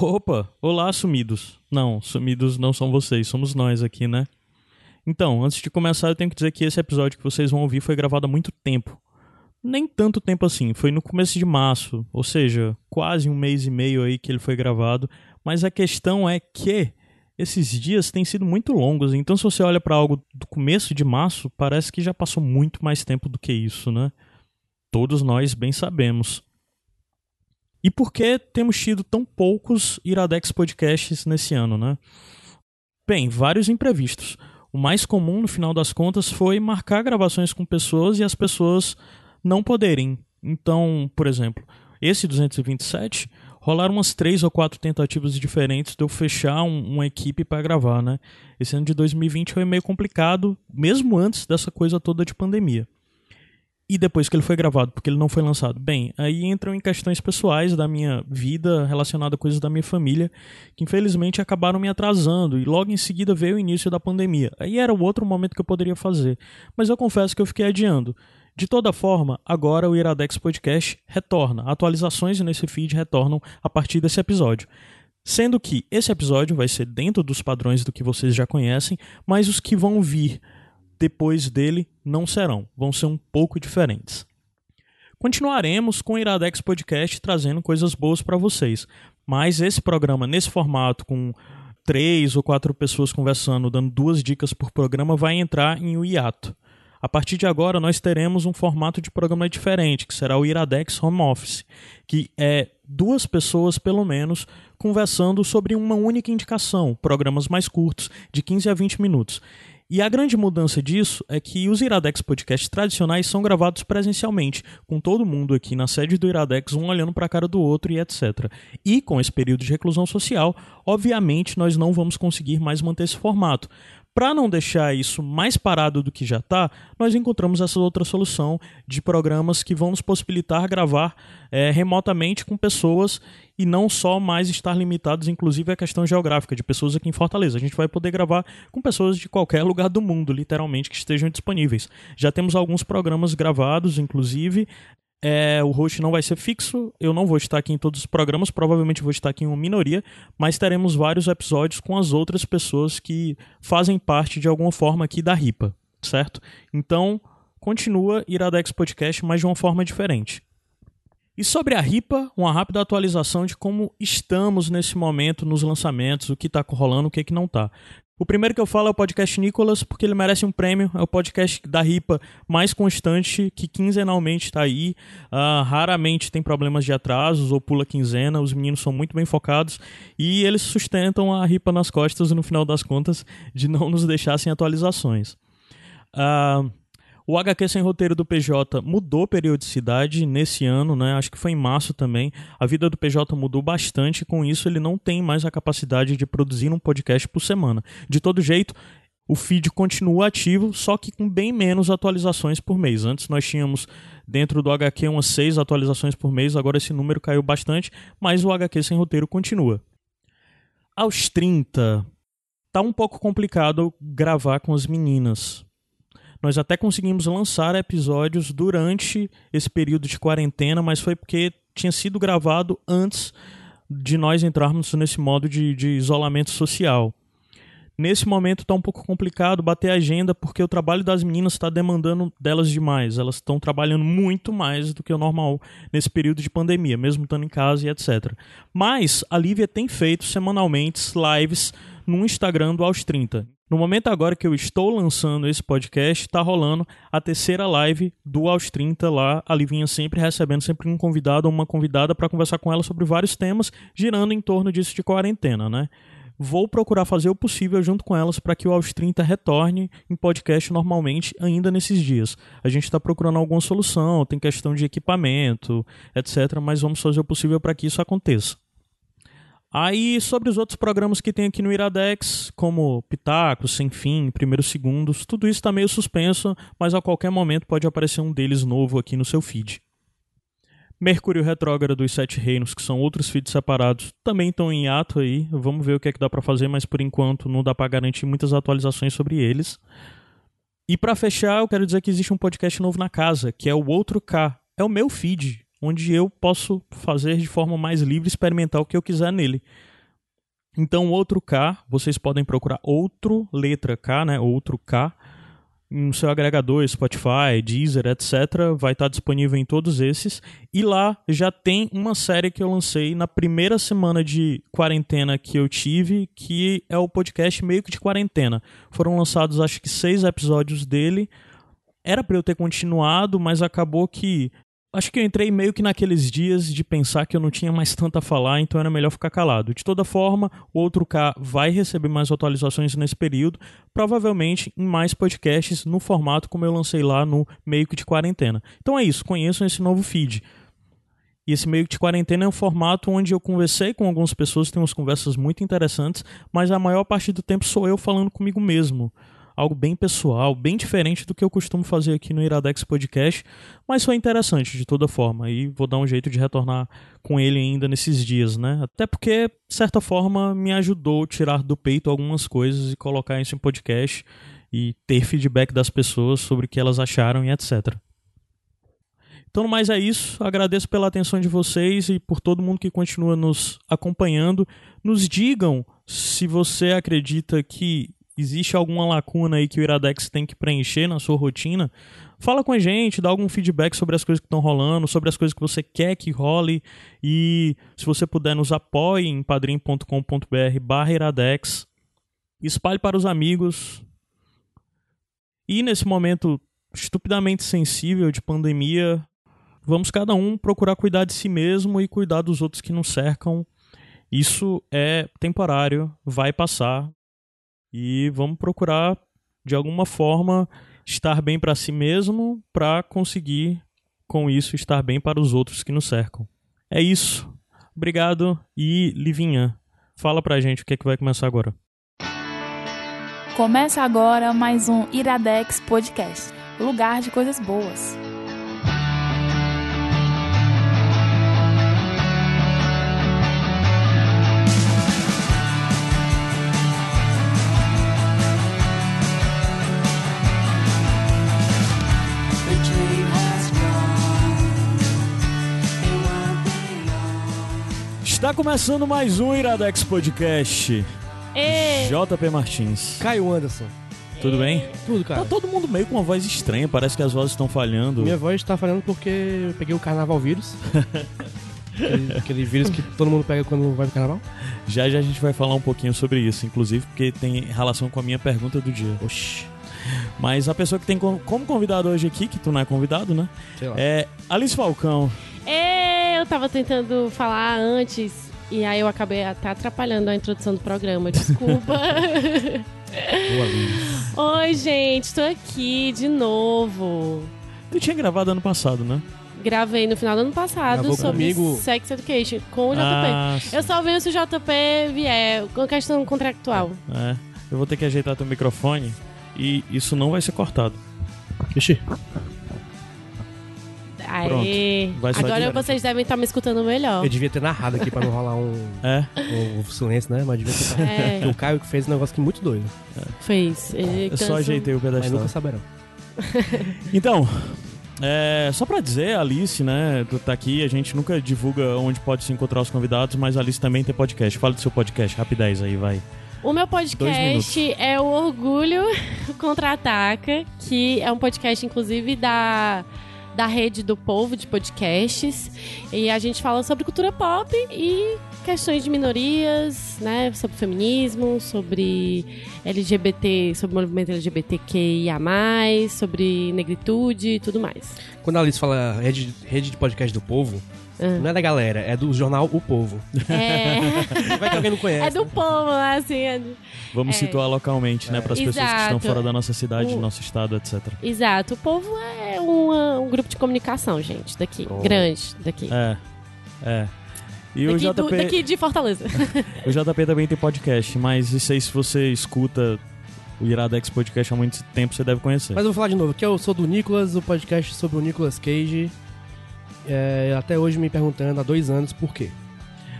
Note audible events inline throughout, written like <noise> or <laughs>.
Opa, olá, sumidos. Não, sumidos não são vocês, somos nós aqui, né? Então, antes de começar, eu tenho que dizer que esse episódio que vocês vão ouvir foi gravado há muito tempo. Nem tanto tempo assim, foi no começo de março, ou seja, quase um mês e meio aí que ele foi gravado. Mas a questão é que esses dias têm sido muito longos, então se você olha para algo do começo de março, parece que já passou muito mais tempo do que isso, né? Todos nós bem sabemos. E por que temos tido tão poucos Iradex podcasts nesse ano, né? Bem, vários imprevistos. O mais comum, no final das contas, foi marcar gravações com pessoas e as pessoas não poderem. Então, por exemplo, esse 227 rolaram umas três ou quatro tentativas diferentes de eu fechar um, uma equipe para gravar, né? Esse ano de 2020 foi meio complicado, mesmo antes dessa coisa toda de pandemia e depois que ele foi gravado, porque ele não foi lançado? Bem, aí entram em questões pessoais da minha vida, relacionada a coisas da minha família, que infelizmente acabaram me atrasando, e logo em seguida veio o início da pandemia. Aí era o outro momento que eu poderia fazer, mas eu confesso que eu fiquei adiando. De toda forma, agora o Iradex Podcast retorna. Atualizações nesse feed retornam a partir desse episódio. Sendo que esse episódio vai ser dentro dos padrões do que vocês já conhecem, mas os que vão vir depois dele não serão, vão ser um pouco diferentes. Continuaremos com o Iradex Podcast trazendo coisas boas para vocês, mas esse programa nesse formato com três ou quatro pessoas conversando, dando duas dicas por programa, vai entrar em o hiato. A partir de agora, nós teremos um formato de programa diferente, que será o Iradex Home Office, que é duas pessoas, pelo menos, conversando sobre uma única indicação, programas mais curtos, de 15 a 20 minutos. E a grande mudança disso é que os Iradex podcasts tradicionais são gravados presencialmente, com todo mundo aqui na sede do Iradex, um olhando para a cara do outro e etc. E com esse período de reclusão social, obviamente nós não vamos conseguir mais manter esse formato. Para não deixar isso mais parado do que já está, nós encontramos essa outra solução de programas que vão nos possibilitar gravar é, remotamente com pessoas e não só mais estar limitados, inclusive, à questão geográfica, de pessoas aqui em Fortaleza. A gente vai poder gravar com pessoas de qualquer lugar do mundo, literalmente, que estejam disponíveis. Já temos alguns programas gravados, inclusive. É, o host não vai ser fixo, eu não vou estar aqui em todos os programas, provavelmente vou estar aqui em uma minoria, mas teremos vários episódios com as outras pessoas que fazem parte de alguma forma aqui da RIPA, certo? Então, continua Iradex Podcast, mas de uma forma diferente. E sobre a RIPA, uma rápida atualização de como estamos nesse momento nos lançamentos, o que está rolando, o que, é que não está. O primeiro que eu falo é o podcast Nicolas, porque ele merece um prêmio. É o podcast da RIPA mais constante, que quinzenalmente está aí. Uh, raramente tem problemas de atrasos ou pula quinzena. Os meninos são muito bem focados e eles sustentam a RIPA nas costas, no final das contas, de não nos deixar sem atualizações. Uh, o HQ sem roteiro do PJ mudou periodicidade nesse ano, né? Acho que foi em março também. A vida do PJ mudou bastante, com isso ele não tem mais a capacidade de produzir um podcast por semana. De todo jeito, o feed continua ativo, só que com bem menos atualizações por mês. Antes nós tínhamos dentro do HQ umas seis atualizações por mês, agora esse número caiu bastante, mas o HQ sem roteiro continua. Aos 30, tá um pouco complicado gravar com as meninas. Nós até conseguimos lançar episódios durante esse período de quarentena, mas foi porque tinha sido gravado antes de nós entrarmos nesse modo de, de isolamento social. Nesse momento está um pouco complicado bater a agenda porque o trabalho das meninas está demandando delas demais. Elas estão trabalhando muito mais do que o normal nesse período de pandemia, mesmo estando em casa e etc. Mas a Lívia tem feito semanalmente lives no Instagram do Aos 30. No momento agora que eu estou lançando esse podcast, está rolando a terceira live do Aos 30 lá, a Livinha sempre recebendo sempre um convidado ou uma convidada para conversar com ela sobre vários temas, girando em torno disso de quarentena, né? Vou procurar fazer o possível junto com elas para que o Aos 30 retorne em podcast normalmente ainda nesses dias. A gente está procurando alguma solução, tem questão de equipamento, etc. Mas vamos fazer o possível para que isso aconteça. Aí, sobre os outros programas que tem aqui no Iradex, como Pitacos, Sem Fim, Primeiros Segundos, tudo isso está meio suspenso, mas a qualquer momento pode aparecer um deles novo aqui no seu feed. Mercúrio Retrógrado e Sete Reinos, que são outros feeds separados, também estão em ato aí. Vamos ver o que é que dá para fazer, mas por enquanto não dá para garantir muitas atualizações sobre eles. E para fechar, eu quero dizer que existe um podcast novo na casa, que é o Outro K. É o meu feed, onde eu posso fazer de forma mais livre experimentar o que eu quiser nele. Então, outro K, vocês podem procurar outro letra K, né? Outro K no seu agregador, Spotify, Deezer, etc. Vai estar disponível em todos esses. E lá já tem uma série que eu lancei na primeira semana de quarentena que eu tive, que é o podcast meio que de quarentena. Foram lançados acho que seis episódios dele. Era para eu ter continuado, mas acabou que Acho que eu entrei meio que naqueles dias de pensar que eu não tinha mais tanto a falar, então era melhor ficar calado. De toda forma, o outro K vai receber mais atualizações nesse período, provavelmente em mais podcasts no formato como eu lancei lá no meio que de quarentena. Então é isso, conheçam esse novo feed. E esse meio que de quarentena é um formato onde eu conversei com algumas pessoas, tem umas conversas muito interessantes, mas a maior parte do tempo sou eu falando comigo mesmo algo bem pessoal, bem diferente do que eu costumo fazer aqui no Iradex Podcast, mas foi interessante de toda forma e vou dar um jeito de retornar com ele ainda nesses dias, né? Até porque, de certa forma, me ajudou a tirar do peito algumas coisas e colocar isso em podcast e ter feedback das pessoas sobre o que elas acharam e etc. Então, mais é isso. Agradeço pela atenção de vocês e por todo mundo que continua nos acompanhando. Nos digam se você acredita que existe alguma lacuna aí que o Iradex tem que preencher na sua rotina, fala com a gente, dá algum feedback sobre as coisas que estão rolando, sobre as coisas que você quer que role. E se você puder nos apoie em padrim.com.br barra iradex, espalhe para os amigos. E nesse momento estupidamente sensível de pandemia, vamos cada um procurar cuidar de si mesmo e cuidar dos outros que nos cercam. Isso é temporário, vai passar, e vamos procurar de alguma forma estar bem para si mesmo para conseguir com isso estar bem para os outros que nos cercam. É isso. Obrigado e Livinha, fala pra gente o que é que vai começar agora. Começa agora mais um Iradex Podcast, lugar de coisas boas. Está começando mais um Iradex Podcast. Ê. JP Martins. Caio Anderson. Tudo bem? Tudo, cara. Tá todo mundo meio com uma voz estranha, parece que as vozes estão falhando. Minha voz tá falhando porque eu peguei o carnaval vírus. <laughs> aquele, aquele vírus que todo mundo pega quando vai pro carnaval. Já já a gente vai falar um pouquinho sobre isso, inclusive porque tem relação com a minha pergunta do dia. Oxi. Mas a pessoa que tem como como convidado hoje aqui, que tu não é convidado, né? Sei lá. É Alice Falcão. Eu tava tentando falar antes e aí eu acabei até atrapalhando a introdução do programa. Desculpa. <laughs> Oi, gente, tô aqui de novo. Tu tinha gravado ano passado, né? Gravei no final do ano passado Gravou sobre comigo? Sex Education com o JP. Ah, eu só venho se o JP vier, com questão contractual. É. Eu vou ter que ajeitar teu microfone e isso não vai ser cortado. Ixi. Aê. Vai Agora vocês devem estar me escutando melhor. Eu devia ter narrado aqui pra não rolar um, É. um silêncio, né? Mas devia ter. É, <laughs> Porque o Caio que fez um negócio que muito doido. fez. Ele Eu só ajeitei o Mas pedestal. nunca saberão. <laughs> Então, é, só pra dizer, a Alice, né, tu tá aqui, a gente nunca divulga onde pode se encontrar os convidados, mas a Alice também tem podcast. Fala do seu podcast, rapidez aí, vai. O meu podcast é o Orgulho <laughs> Contra-Ataca, que é um podcast, inclusive, da, da rede do povo de podcasts. E a gente fala sobre cultura pop e questões de minorias, né? Sobre feminismo, sobre LGBT, sobre movimento LGBTQIA, sobre negritude e tudo mais. Quando a Alice fala rede, rede de podcast do povo, Ah. não é da galera, é do jornal O Povo. É, <laughs> Vai que alguém não conhece. é do né? povo, assim. É do- Vamos É. situar localmente, né, para as pessoas que estão fora da nossa cidade, O- do nosso estado, etc. Exato. O povo é uma- um grupo de comunicação, gente, daqui. Oh. Grande, daqui. É, é. E o Daqui, JP, do- daqui de Fortaleza. <laughs> o JP também tem podcast, mas não sei se você escuta o Iradex Podcast há muito tempo, você deve conhecer. Mas eu vou falar de novo, que eu sou do Nicolas, o podcast sobre o Nicolas Cage. É, até hoje me perguntando há dois anos por quê.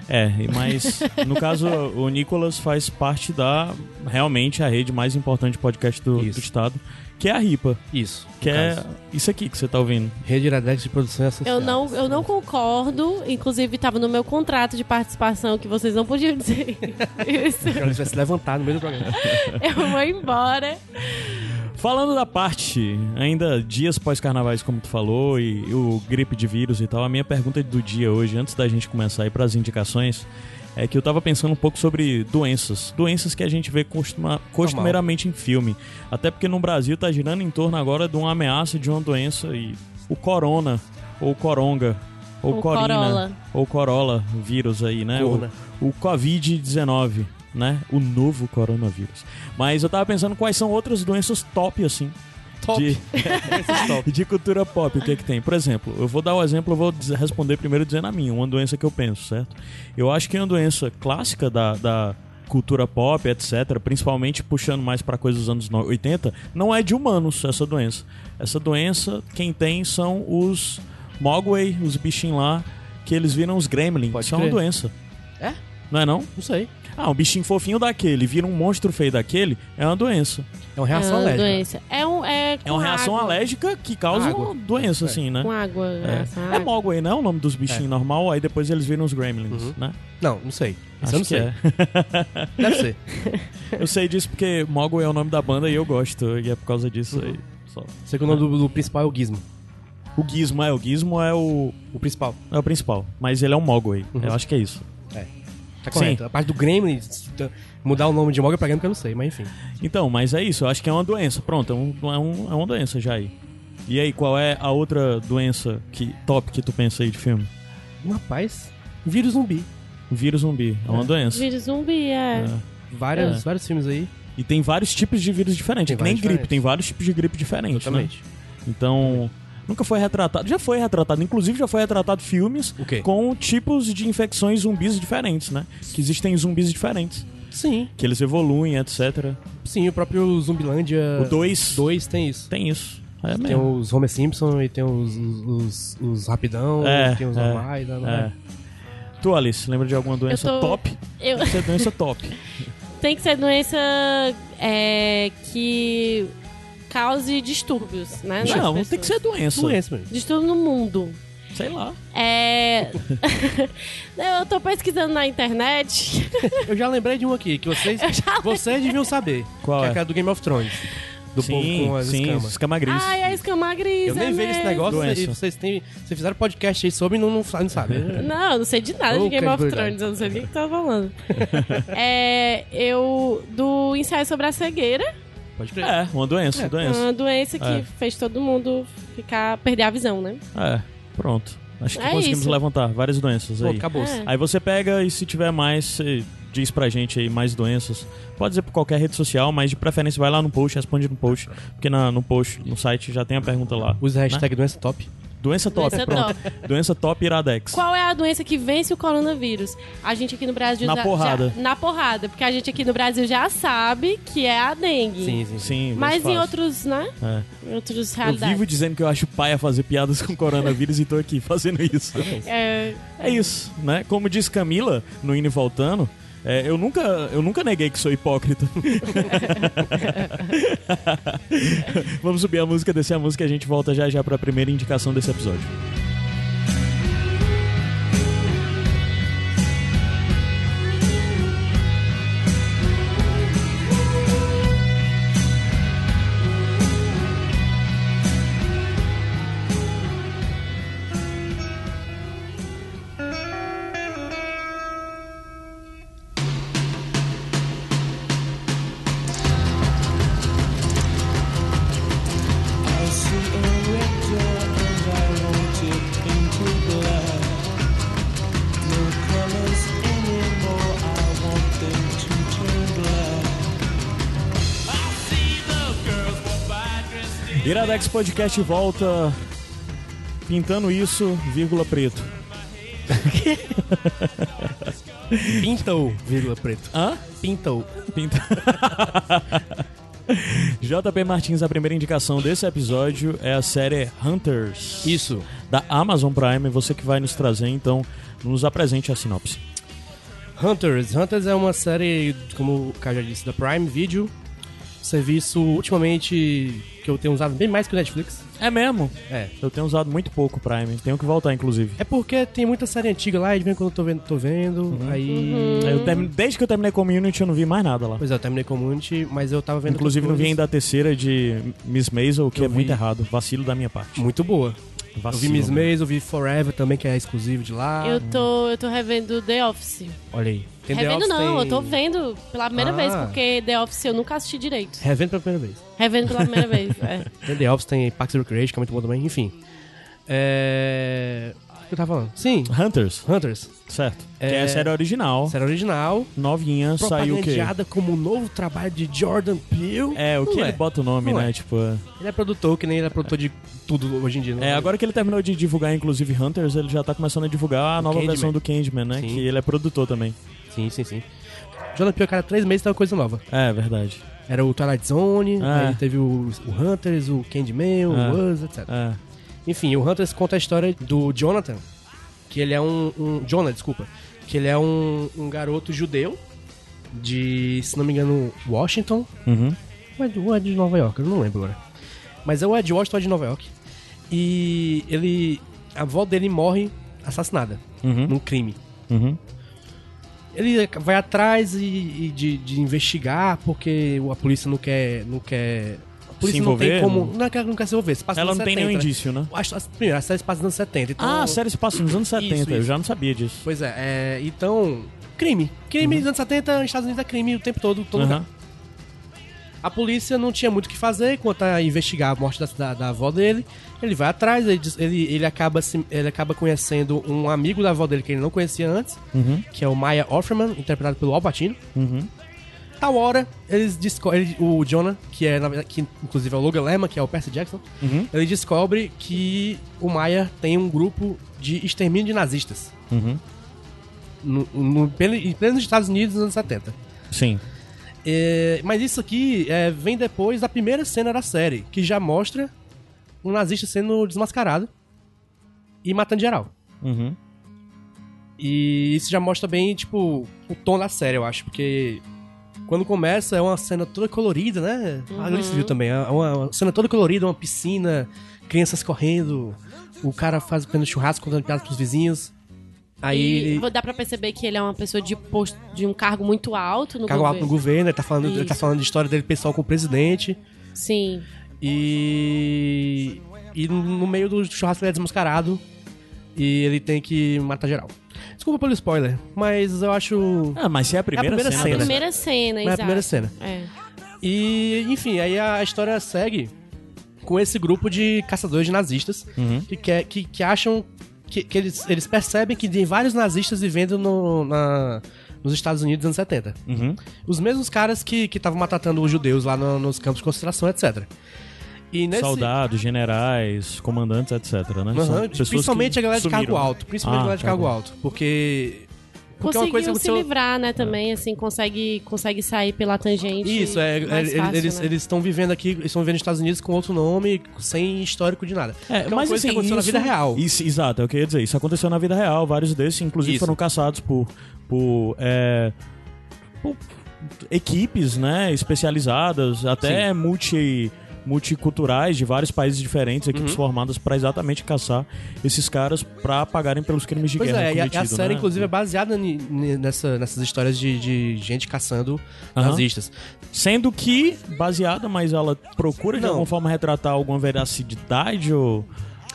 É, mas no caso, o Nicolas faz parte da realmente a rede mais importante de podcast do, do estado, que é a RIPA, Isso. que é caso. isso aqui que você tá ouvindo. Rede Iradex de Produção Eu Associada. não, eu não concordo. Inclusive, estava no meu contrato de participação que vocês não podiam dizer <laughs> isso. Ela vai se levantar no meio do programa. Eu vou embora. Falando da parte, ainda dias pós-carnavais, como tu falou, e o gripe de vírus e tal, a minha pergunta do dia hoje, antes da gente começar a ir pras indicações, é que eu tava pensando um pouco sobre doenças. Doenças que a gente vê costuma, costumeiramente em filme. Até porque no Brasil tá girando em torno agora de uma ameaça de uma doença e o corona, ou coronga, ou O corina, Corolla. ou corolla vírus aí, né? O, Corona. o Covid-19, né? O novo coronavírus. Mas eu tava pensando quais são outras doenças top, assim, Top. de, <laughs> <laughs> de cultura pop, o que é que tem? Por exemplo, eu vou dar o exemplo, eu vou responder primeiro dizendo a minha, uma doença que eu penso, certo? Eu acho que é uma doença clássica da, da cultura pop, etc., principalmente puxando mais pra coisas dos anos no- 80, não é de humanos essa doença. Essa doença, quem tem são os Mogwai, os bichinhos lá, que eles viram os gremlins. Pode Isso é uma crer. doença. É? Não é não? Não sei. Ah, um bichinho fofinho daquele, vira um monstro feio daquele, é uma doença. É uma reação é uma alérgica. doença. É, um, é, É uma reação água. alérgica que causa Água. uma doença, É. assim, né? Com água. É, é água. Mogwai, não é o nome dos bichinhos normal, aí depois eles viram os gremlins, Uhum. né? Não, não sei. Isso eu não que sei. é. <laughs> Deve ser. <laughs> Eu sei disso porque Mogwai é o nome da banda e eu gosto, e é por causa disso aí. Só. Sei que o nome do, do principal é o Gizmo. O Gizmo é, o Gizmo é o, O principal. é o principal, mas ele é um Mogwai, Uhum. eu acho que é isso. Tá Sim. correto. A parte do Gremlin, mudar o nome de Mogwai pra Gremlin que eu não sei, mas enfim. Então, mas é isso, eu acho que é uma doença, pronto, é, um, é, um- é uma doença já aí. E aí, qual é a outra doença que, top que tu pensa aí de filme? Rapaz, vírus zumbi. Vírus zumbi, é uma É. doença. Vírus zumbi, é. É. Várias, É. vários filmes aí. E tem vários tipos de vírus diferentes, Tem é que nem vários gripe, diferentes. tem vários tipos de gripe diferentes, né? Exatamente. Então, nunca foi retratado. Já foi retratado, inclusive já foi retratado filmes O quê? com tipos de infecções zumbis diferentes, né? Que existem zumbis diferentes, Sim, que eles evoluem, etc. sim, o próprio Zumbilândia O 2 2 tem isso. tem isso. É Tem os Homer Simpson e tem os, os, os, os Rapidão, É, tem os é, normais, né, não É. Tu, Alice, lembra de alguma doença tô- top? Eu, Essa é doença top. <laughs> tem que ser doença é, que cause distúrbios, né? Não, pessoas. tem que ser doença. Doença mesmo. Distúrbio no mundo. Sei lá. É. <laughs> eu tô pesquisando na internet. Eu já lembrei de um aqui, que vocês, <laughs> vocês deviam saber. Qual que é? é aquela do Game of Thrones. Do sim, povo com as sim, escamas. escama gris. Ai, a escama gris. Eu nem é vejo esse negócio Doença. e vocês, têm, vocês fizeram podcast aí sobre e não, não, não sabem. <laughs> Não, eu não sei de nada de Game of. Thrones, eu não sei nem o que tá falando. é, eu, do ensaio sobre a cegueira, Pode crer. É, uma doença, É, doença. uma doença que É. fez todo mundo ficar, perder a visão, né? É, pronto. Acho que É conseguimos isso. levantar várias doenças Pô, aí. acabou. É. Aí você pega e se tiver mais, você diz pra gente aí mais doenças. Pode dizer por qualquer rede social, mas de preferência vai lá no post, responde no post. Porque na- no post, no site, já tem a pergunta lá. Usa a hashtag doença top. Doença top, Doença pronto. Doença top Iradex. Qual é a doença que vence o coronavírus? A gente aqui no Brasil Na já, porrada. já- na porrada, porque a gente aqui no Brasil já sabe que é a dengue. Sim, sim, sim. Mas em outros, né? É. Em outros Eu realidades. vivo dizendo que eu acho paia fazer piadas com coronavírus e tô aqui fazendo isso. É, É isso, né? Como diz Camila no Indo e Voltando, é, eu, nunca, eu nunca neguei que sou hipócrita. <laughs> Vamos subir a música, descer a música e a gente volta já já pra primeira indicação desse episódio. Iradex Podcast volta pintando isso, vírgula preto. <laughs> Pintou, vírgula preto. Hã? Pintou. Pinta... <laughs> JP Martins, a primeira indicação desse episódio é a série Hunters. Isso. da Amazon Prime, você que vai nos trazer, então nos apresente a sinopse. Hunters. Hunters é uma série, como o Caio já disse, da Prime Video. Serviço, ultimamente, que eu tenho usado bem mais que o Netflix. É mesmo? É. Eu tenho usado muito pouco o Prime. Tenho que voltar, inclusive. É porque tem muita série antiga lá, e de vez em quando eu tô vendo, tô vendo. Aí. Eu termine- Desde que eu terminei Community, eu não vi mais nada lá. Pois é, eu terminei Community, mas eu tava vendo. Inclusive, não vi ainda a terceira de Miss Maisel, que Eu é muito vi. errado. Vacilo da minha parte. Muito boa. Eu Vacilo. vi Miss Maisel, eu vi Forever também, que é exclusivo de lá. Eu tô, eu tô revendo The Office. Olha aí. Tem The revendo Office, não, tem- eu tô vendo pela primeira Ah. vez, porque The Office eu nunca assisti direito. Revendo pela primeira vez. Revendo pela primeira vez, <laughs> é. Tem The Office, tem Parks and Recreation, que é muito bom também. Enfim. É... O que eu tava falando? Sim, Hunters, Hunters. certo. É- Que é a série original, Série original. novinha, saiu o quê? Como um novo trabalho de Jordan Peele. É, o que Não ele é. bota o nome, Não né? é. Tipo. Ele é produtor, que nem ele é produtor de tudo hoje em dia. né? É, agora que ele terminou de divulgar, inclusive, Hunters, ele já tá começando a divulgar a nova Candyman. versão do Candyman, né? Sim. Que ele é produtor também. Sim, sim, sim. Jordan Peele, cada três meses tem uma coisa nova. É, verdade. Era o Twilight Zone, É. aí teve o, o Hunters, o Candyman, o É. Us, etc. É. Enfim, o Hunters conta a história do Jonathan, que ele é um... um Jonah, desculpa. Que ele é um, um garoto judeu de, se não me engano, Washington. Uhum. Ou é de, é de Nova York, eu não lembro agora. Mas ou é de Washington ou é de Nova York. E ele... A avó dele morre assassinada Uhum. num crime. Uhum. Ele vai atrás e, e de, de investigar porque a polícia não quer. Não quer a polícia Se não tem envolver? como. Não, é que ela não quer se envolver. Se passa Ela não tem 70. nenhum indício, né? Acho, as- primeiro, a série se passa nos anos 70. Então, Ah, a série se passa nos anos 70, Isso, eu isso. já não sabia disso. Pois é, é, então. Crime. Crime nos anos 70, nos Estados Unidos é crime o tempo todo, todo Uhum. lugar. A polícia não tinha muito o que fazer quanto a investigar a morte da, da, da avó dele. Ele vai atrás, ele, ele, ele, acaba, se- ele acaba conhecendo um amigo da avó dele que ele não conhecia antes, Uhum. que é o Maya Offerman, interpretado pelo Al Pacino. Uhum. Tal hora, eles descobrem. O Jonah, que é que inclusive é o Logan Lerman, que é o Percy Jackson, Uhum. ele descobre que o Maya tem um grupo de extermínio de nazistas. Uhum. No, no, em plenos Estados Unidos nos anos 70. Sim. É, mas isso aqui é, vem depois da primeira cena da série, que já mostra um nazista sendo desmascarado e matando geral. Uhum. E isso já mostra bem, tipo, o tom da série, eu acho, porque quando começa é uma cena toda colorida, né? A Alice viu também, é uma, uma cena toda colorida, uma piscina, crianças correndo, o cara faz fazendo churrasco contando piadas pros vizinhos. Aí e dá pra perceber que ele é uma pessoa de, posto, de um cargo muito alto no caga alto no governo. governo, ele tá falando, ele tá falando de história dele pessoal com o presidente. Sim. E. E no meio do churrasco ele é desmascarado. E ele tem que matar geral. Desculpa pelo spoiler, mas eu acho. Ah, mas se é a primeira, primeira cena. A cena. da- primeira cena, Mas é a exato. primeira cena. É. E, enfim, aí a história segue com esse grupo de caçadores de nazistas Uhum. que, quer, que, que acham. Que, que eles, eles percebem que tem vários nazistas vivendo no, na, nos Estados Unidos nos anos 70. Uhum. Os mesmos caras que estavam matando os judeus lá no- nos campos de concentração, etc. E nesse, Soldados, generais, comandantes, etc, né? Pessoas principalmente que a galera de sumiram. cargo alto. Principalmente Ah, a galera de cargo cargo alto. Porque. Porque é Conseguiu coisa se aconteceu. livrar, né, também, assim, consegue, consegue sair pela tangente. Isso, é, mais é, fácil, eles né? eles estão vivendo aqui, eles estão vivendo nos Estados Unidos com outro nome, sem histórico de nada. É, uma mas coisa assim, que aconteceu isso, na vida real. Isso, exato, é o que eu ia dizer. Isso aconteceu na vida real. Vários desses, inclusive, Isso. foram caçados por, por, é, por equipes, né, especializadas, até multi multiculturais de vários países diferentes, Uhum. equipes formadas para exatamente caçar esses caras para pagarem pelos crimes de Pois guerra é, e a, a série, né? inclusive, é baseada nessa, nessas histórias de, de gente caçando Aham. nazistas. Sendo que baseada, mas ela procura de Não. alguma forma retratar alguma veracidade ou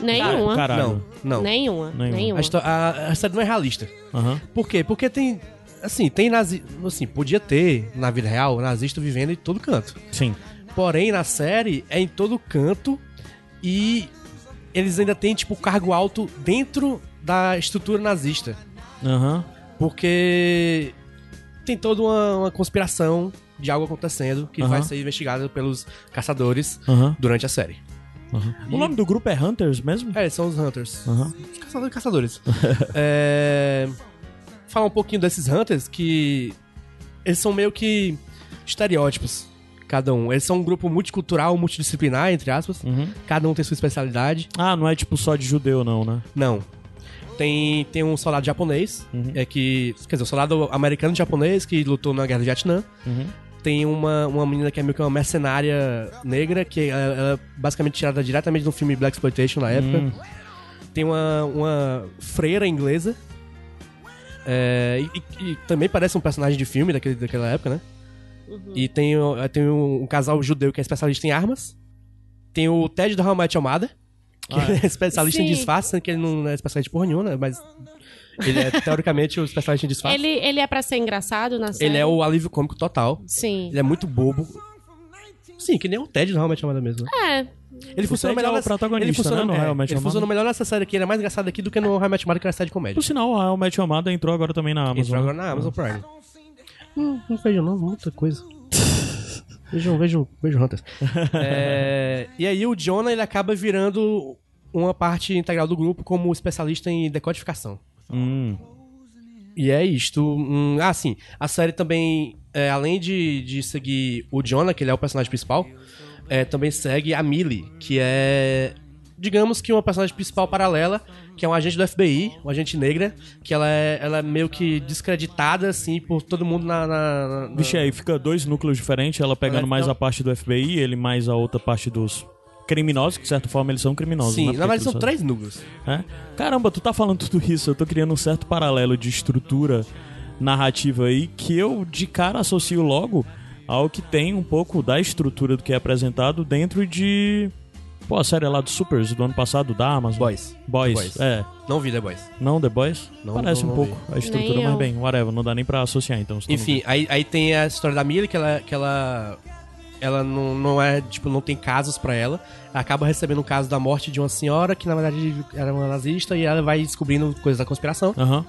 Nenhuma. caralho. Não, não. Nenhuma. Nenhuma. A, a- a série não é realista. Aham. Por quê? Porque tem. Assim, tem nazi... Assim, podia ter, na vida real, nazista vivendo em todo canto. Sim. Porém, na série, é em todo canto e eles ainda têm, tipo, cargo alto dentro da estrutura nazista. Aham. Porque tem toda uma, uma conspiração de algo acontecendo que Aham. vai ser investigada pelos caçadores Aham. durante a série. E- O nome do grupo é Hunters mesmo? É, são os Hunters. Aham. Os caçadores. caçadores. <laughs> é... Falar um pouquinho desses Hunters que eles são meio que estereótipos, cada um. Eles são um grupo multicultural, multidisciplinar, entre aspas. Uhum. Cada um tem sua especialidade. Ah, não é tipo só de judeu, não, né? Não. Tem, tem um soldado japonês, Uhum. é que. Quer dizer, um soldado americano japonês que lutou na Guerra do Vietnã. Uhum. Tem uma, uma menina que é meio que uma mercenária negra, que ela, ela é basicamente tirada diretamente do filme Black Exploitation na época. Hum. Tem uma, uma freira inglesa. é, e, e- e também parece um personagem de filme daquele, daquela época, né? E tem, o- tem um, um casal judeu que é especialista em armas. Tem o Ted do How I Met Your Mother, que Ah, <laughs> é especialista em Sim. disfarce, sendo que ele não é especialista de porra nenhuma, né? Mas ele é teoricamente o especialista em disfarce. Ele, ele é pra ser engraçado na série? Ele é o alívio cômico total. Sim. Ele é muito bobo. Sim, que nem o Ted do How I Met Your Mother mesmo. né? É. Ele funciona Ted é melhor o nessa- protagonista, ele funciona, né, no é, ele funciona melhor nessa série aqui, ele é mais engraçado aqui do que no Met Your Mother, que é a série de comédia. Por sinal, a Match Amada entrou agora também na Amazon. Entrou agora na Amazon Prime. Hum, não vejo não, muita coisa. <laughs> Vejam, vejam, vejam Hunters. <laughs> É, e aí o Jonah, ele acaba virando uma parte integral do grupo como especialista em decodificação. Hum. E é isto. Hum, ah, sim. A série também, é, além de, de seguir o Jonah, que ele é o personagem principal, é, também segue a Millie, que é, digamos que uma personagem principal paralela, que é um agente do FBI, uma agente negra, que ela é, ela é meio que descreditada, assim, por todo mundo na... na, na- Vixe, aí fica dois núcleos diferentes, ela pegando Ela- mais não. a parte do FBI, ele mais a outra parte dos criminosos, que de certa forma eles são criminosos. Sim, né? na verdade são três núcleos. É? Caramba, tu tá falando tudo isso, eu tô criando um certo paralelo de estrutura narrativa aí que eu de cara associo logo ao que tem um pouco da estrutura do que é apresentado dentro de. Pô, a série lá do Supers do ano passado, da Amazon. Boys. Boys. Boys. É. Não vi The Boys. Não, The Boys? Não, Parece não- um não pouco a estrutura, Nem mas eu. bem, whatever, não dá nem pra associar então. Enfim, aí, aí tem a história da Millie, que ela, que ela, ela não, não é, tipo, não tem casos pra ela. Acaba recebendo um caso da morte de uma senhora que, na verdade, era uma nazista e ela vai descobrindo coisas da conspiração. Aham.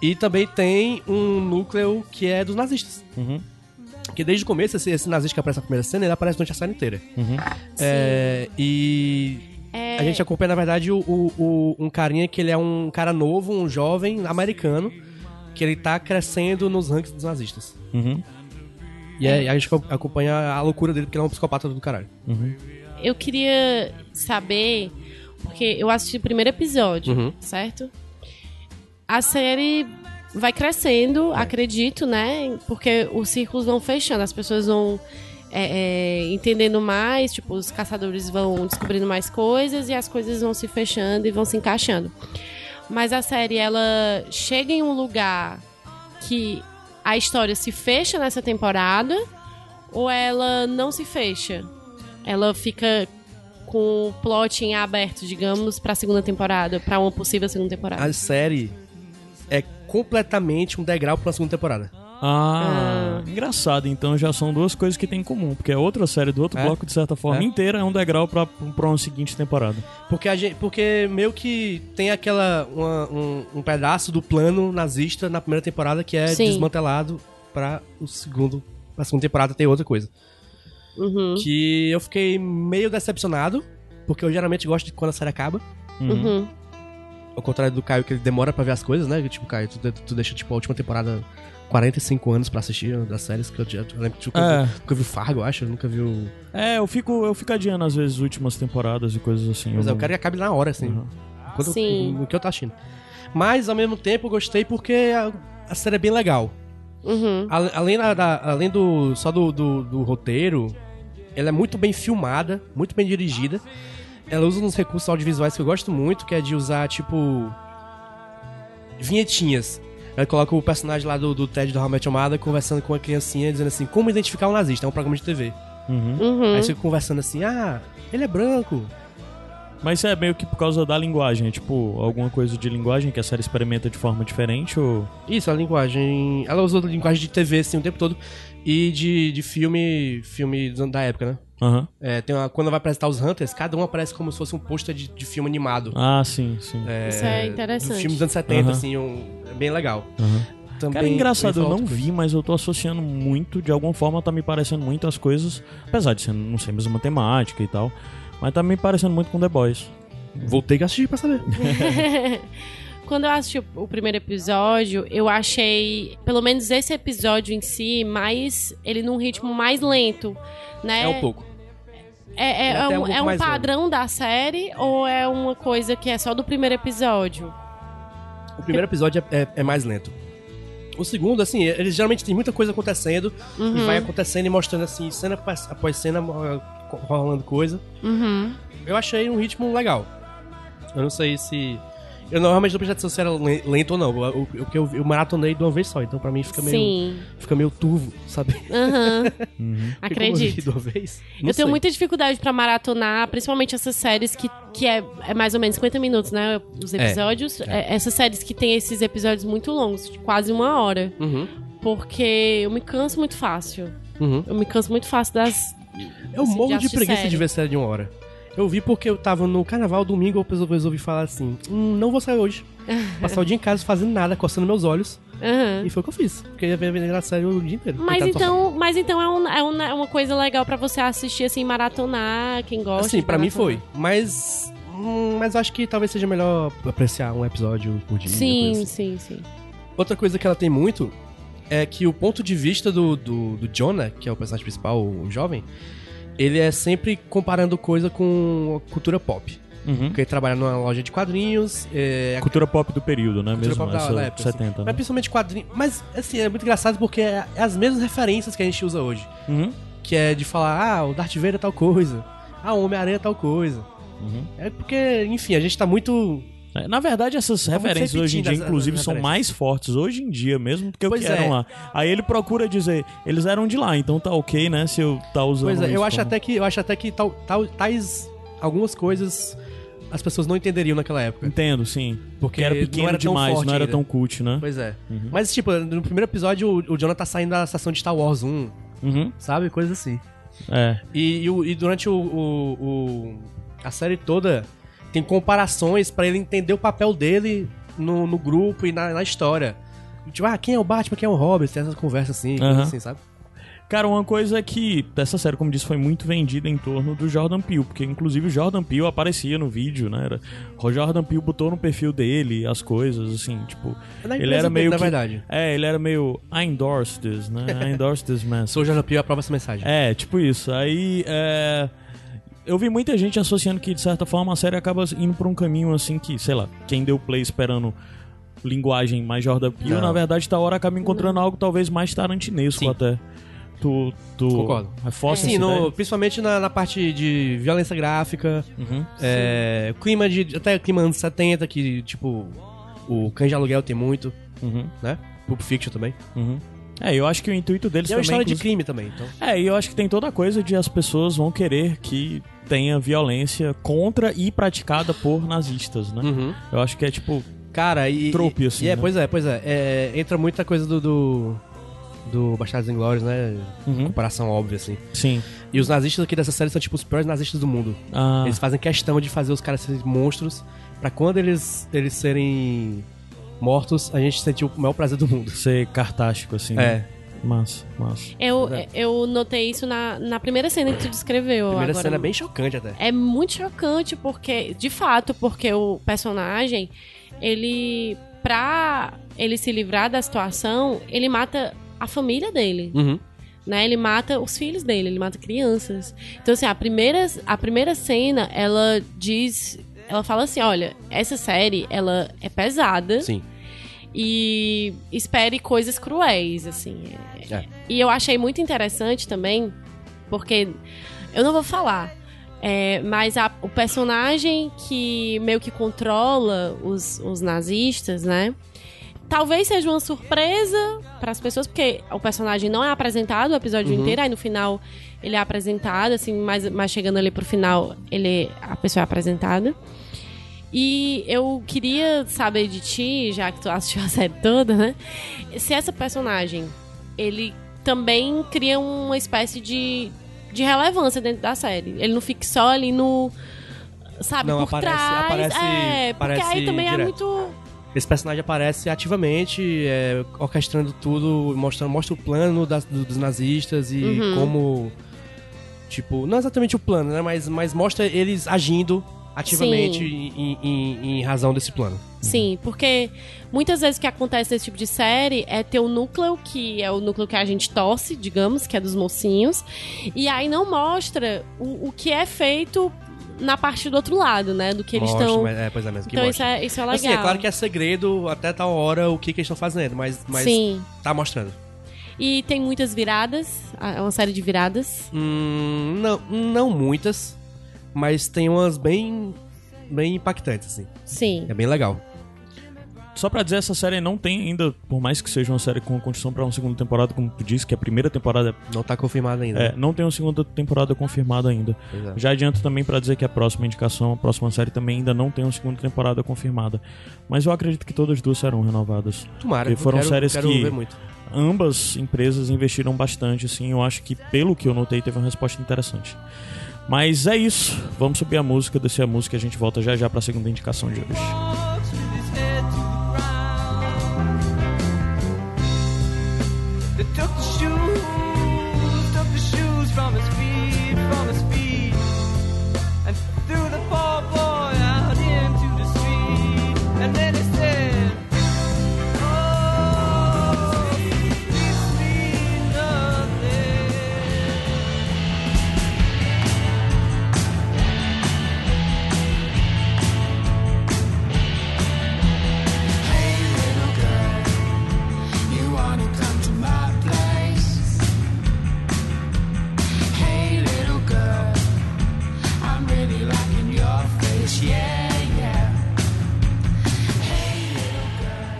E também tem um núcleo que é dos nazistas. Uhum. Que desde o começo, esse, esse nazista que aparece na primeira cena, ele aparece durante a série inteira. Uhum. É, e É, a gente acompanha, na verdade, o, o- o- um carinha que ele é um cara novo, um jovem americano, que ele tá crescendo nos rankings dos nazistas. Uhum. E aí a gente co- acompanha a loucura dele, porque ele é um psicopata do caralho. Eu queria saber, porque eu assisti o primeiro episódio, Uhum. certo? A série vai crescendo, acredito, né? Porque os círculos vão fechando, as pessoas vão é, é, entendendo mais, tipo, os caçadores vão descobrindo mais coisas e as coisas vão se fechando e vão se encaixando. Mas a série, ela chega em um lugar que a história se fecha nessa temporada ou ela não se fecha? Ela fica com o plot em aberto, digamos, pra segunda temporada, pra uma possível segunda temporada. A série é completamente um degrau pra uma segunda temporada. Ah, engraçado. Então já são duas coisas que tem em comum. Porque a outra série do outro É. bloco, de certa forma, É. inteira é um degrau pra, pra uma seguinte temporada. Porque, a gente, porque meio que tem aquela. uma- um, um pedaço do plano nazista na primeira temporada que é Sim. desmantelado pra o segundo. Pra segunda temporada ter outra coisa. Uhum. Que eu fiquei meio decepcionado, porque eu geralmente gosto de quando a série acaba. Uhum. Ao contrário do Caio, que ele demora pra ver as coisas, né? Tipo, Caio, tu, tu deixa, tipo, a última temporada 45 anos pra assistir das séries que eu, já- eu lembro que tipo, É. eu nunca vi Fargo, eu acho, eu nunca vi o... É, eu fico, eu fico adiando às vezes as últimas temporadas e coisas assim. Mas eu não- quero que acabe na hora, assim. Uhum. Quando, Sim. No que eu tô assistindo. Mas, ao mesmo tempo, eu gostei porque a, a série é bem legal. Uhum. Ale- Além, da, da- além do só do, do, do roteiro, ela é muito bem filmada, muito bem dirigida. Ela usa uns recursos audiovisuais que eu gosto muito, que é de usar, tipo... Vinhetinhas. Ela coloca o personagem lá do, do Ted do Your Mother conversando com uma criancinha, dizendo assim, como identificar um nazista, é um programa de TV. Uhum. Uhum. Aí você fica conversando assim, ah, ele é branco. Mas é meio que por causa da linguagem, é tipo, alguma coisa de linguagem que a série experimenta de forma diferente ou. Isso, a linguagem... Ela usou a linguagem de TV, assim, o tempo todo. E de, de filme, filme da época, né? Aham. É, tem uma, quando vai apresentar os Hunters, cada um aparece como se fosse um pôster de, de filme animado. Ah, sim, sim. Isso é interessante. filme dos anos 70, Aham. assim, um, é bem legal. Aham. Também, Cara, engraçado, eu não vi, mas eu tô associando muito, de alguma forma tá me parecendo muito as coisas, apesar de ser, não ser a mesma temática e tal, mas tá me parecendo muito com The Boys. Voltei que assistir pra saber. <laughs> Quando eu assisti o- o primeiro episódio, eu achei, pelo menos esse episódio em si, mais. ele num ritmo mais lento, né? É um pouco. É, é- é é um é um mais longo. padrão da série ou é uma coisa que é só do primeiro episódio? O primeiro episódio é, é- é mais lento. O segundo, assim, eles geralmente tem muita coisa acontecendo e vai acontecendo e mostrando assim, cena após após cena eh, rolando coisa. Uhum. Eu achei um ritmo legal. Eu não sei se. Eu normalmente não prestei atenção se era le- lento ou não. O, que eu, eu maratonei de uma vez só, então pra mim fica meio. Sim. Fica meio turvo, sabe? Aham. <laughs> Eu vi Acredito. de uma vez. Eu tenho muita dificuldade pra maratonar, principalmente essas séries que, que é, é mais ou menos 50 minutos, né? Os episódios. É, essas séries que tem esses episódios muito longos, de quase uma hora. Uhum, Porque eu me canso muito fácil. uhum. Eu me canso muito fácil das. Eu assim, morro de assistir preguiça série. de ver série de uma hora. Eu vi porque eu tava no carnaval domingo, eu resolvi- falar assim: hum, não vou sair hoje. <laughs> Passar o dia em casa fazendo nada, coçando meus olhos. Aham. E foi o que eu fiz. Porque eu ia ver a série o dia inteiro. Mas sofá. então, mas então é, um- é uma, é uma coisa legal pra você assistir, assim, maratonar, quem gosta. De pra mim foi. Mas. hum, mas acho que talvez seja melhor apreciar um episódio por dia. Sim, assim. sim, sim. Outra coisa que ela tem muito é que o ponto de vista do, do, do Jonah, que é o personagem principal, o jovem, ele é sempre comparando coisa com cultura pop. Uhum. Porque ele trabalha numa loja de quadrinhos, é, Cultura pop do período, né? cultura Mesmo pop essa da época. assim. 70, Mas né? principalmente quadrinhos. Mas, assim, é muito engraçado porque é, é as mesmas referências que a gente usa hoje. Uhum. Que é de falar, ah, o Darth Vader é tal coisa. Ah, o Homem-Aranha é tal coisa. Uhum. É porque, enfim, a gente tá muito. É, Na verdade, essas Vamos referências hoje em dia, inclusive, são mais fortes hoje em dia mesmo do que o Pois que eram é. lá. Aí ele procura dizer, eles eram de lá, então tá ok, né? Se eu tá usando Pois é, eu isso acho como- até que eu acho até que tal, tal, tais algumas coisas as pessoas não entenderiam naquela época. Entendo, sim. Porque Porque era não pequeno era tão demais, não era ainda. tão cult, né? Pois é. Uhum. Mas, tipo, no primeiro episódio, o, o Jonah tá saindo da estação de Star Wars 1, Uhum. sabe? Coisas assim. É. E, e o- e durante o, o- o- a série toda, tem comparações pra ele entender o papel dele no, no grupo e na, na história. Tipo, ah, quem é o Batman, quem é o Robin? Tem essas conversas assim, Aham. assim, sabe? Cara, uma coisa é que essa série, como disse, foi muito vendida em torno do Jordan Peele, porque inclusive o Jordan Peele aparecia no vídeo, né? Era, o Jordan Peele botou no perfil dele as coisas, assim, tipo. Na ele era meio que, verdade. É, ele era meio. I endorse this, né? I endorse this <laughs> message. Sou o Jordan Peele, aprova essa mensagem. É, tipo isso. Aí, é... Eu vi muita gente associando que, de certa forma, a série acaba indo por um caminho assim que, sei lá, quem deu play esperando linguagem mais Jordan Peele, na verdade, tá hora acaba encontrando algo talvez mais tarantinesco Sim. até. Tu, tu Concordo. reforça Sim, essa no- principalmente na, na parte de violência gráfica, Uhum. é, clima de. Até clima anos 70, que, tipo, o Cães de Aluguel tem muito, Uhum. né? Pulp Fiction também. Uhum. É, eu acho que o intuito deles E é uma também... história de inclusive- crime também, então. É, e eu acho que tem toda a coisa de as pessoas vão querer que tenha violência contra e praticada por nazistas, né? Uhum. Eu acho que é tipo... Cara, e. Trope, assim, e é, né? pois é, pois é, é, Entra muita coisa do. do... Do Bastardos Inglórios, né? Uhum. Comparação óbvia, assim. Sim. E os nazistas aqui dessa série são, tipo, os piores nazistas do mundo. Ah, Eles fazem questão de fazer os caras serem monstros, pra quando eles, eles serem mortos, a gente sentir o maior prazer do mundo. ser cartástico, assim. né? Massa, massa. Eu, É. eu notei isso na, na primeira cena que tu descreveu. A primeira agora. cena é bem chocante até. É muito chocante porque, de fato, porque o personagem, ele, pra ele se livrar da situação, ele mata a família dele, Uhum. né? Ele mata os filhos dele, ele mata crianças. Então, assim, a primeira, a primeira cena, ela diz, ela fala assim, olha, essa série, ela é pesada Sim. E espere coisas cruéis, assim. É-. E eu achei muito interessante também, porque eu não vou falar, é, mas a- o personagem que meio que controla os, os nazistas, né? Talvez seja uma surpresa para as pessoas, porque o personagem não é apresentado o episódio Uhum. inteiro, aí no final ele é apresentado, assim, mas, mas chegando ali pro final, ele, a pessoa é apresentada. E eu queria saber de ti, já que tu assistiu a série toda, né? Se essa personagem, ele também cria uma espécie de, de relevância dentro da série. Ele não fica só ali no. Sabe, Não, por aparece- trás. aparece- é, porque aparece aí também é direto. muito. Esse personagem aparece ativamente, é, orquestrando tudo, mostrando, mostra o plano das- do- dos nazistas e Uhum. como. Tipo, não exatamente o plano, né? Mas, mas mostra eles agindo ativamente em, em- em razão desse plano. Sim, porque muitas vezes o que acontece nesse tipo de série é ter o núcleo, que é o núcleo que a gente torce, digamos, que é dos mocinhos, e aí não mostra o, o que é feito na parte do outro lado, né? Do que eles estão. É, pois é mesmo. que Então isso é, isso é legal. Assim, é claro que é segredo até tal hora o que, que eles estão fazendo, mas, mas Sim. tá mostrando. E tem muitas viradas. É uma série de viradas. Hum, não, não muitas, mas tem umas bem, bem impactantes, assim. Sim. É bem legal. Só pra dizer, essa série não tem ainda, por mais que seja uma série com construção pra uma segunda temporada, como tu disse, que a primeira temporada Não tá confirmado ainda. é, não tem uma segunda temporada confirmada ainda. É. Já adianto também pra dizer que a próxima indicação, a próxima série também ainda não tem uma segunda temporada confirmada. Mas eu acredito que todas duas serão renovadas. Tomara. Porque foram quero, séries quero que- ver muito. Ambas empresas investiram bastante, assim, eu acho que pelo que eu notei teve uma resposta interessante. Mas é isso, vamos subir a música, descer a música e a gente volta já já pra segunda indicação de hoje. took the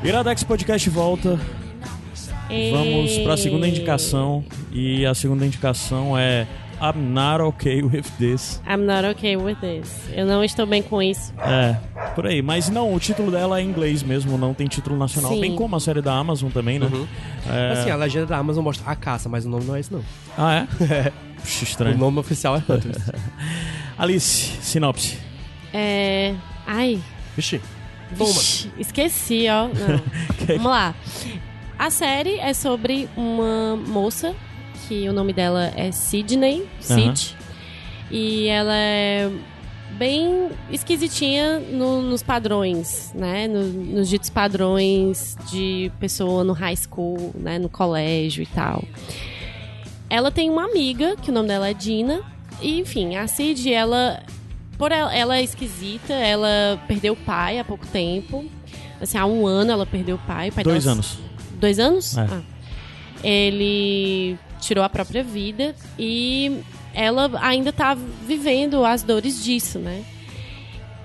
Iradex Podcast volta, vamos pra segunda indicação. E a segunda indicação é I'm not okay with this. I'm not okay with this. Eu não estou bem com isso. É, por aí. Mas não, o título dela é em inglês mesmo, não tem título nacional. Sim. Bem como a série da Amazon também, né? É... Assim, a legenda da Amazon mostra a caça, mas o nome não é esse, não. Ah, é? <laughs> Puxa, O estranho. nome oficial é Hunters. <laughs> Alice, sinopse. É. Ai. Vixe. Toma. Vixe, esqueci, ó. <laughs> Vamos lá. A série é sobre uma moça que o nome dela é Sydney, Sid. E ela é bem esquisitinha no- nos padrões, né? No- nos ditos padrões de pessoa no high school, né? No colégio e tal. Ela tem uma amiga, que o nome dela é Dina. E, enfim, a Sid, ela... Por ela, ela é esquisita, ela perdeu o pai há pouco tempo. Assim, há um ano ela perdeu o pai. o pai Dois dela- anos. Dois anos? É. Ah. Ele tirou a própria vida e ela ainda tá vivendo as dores disso, né?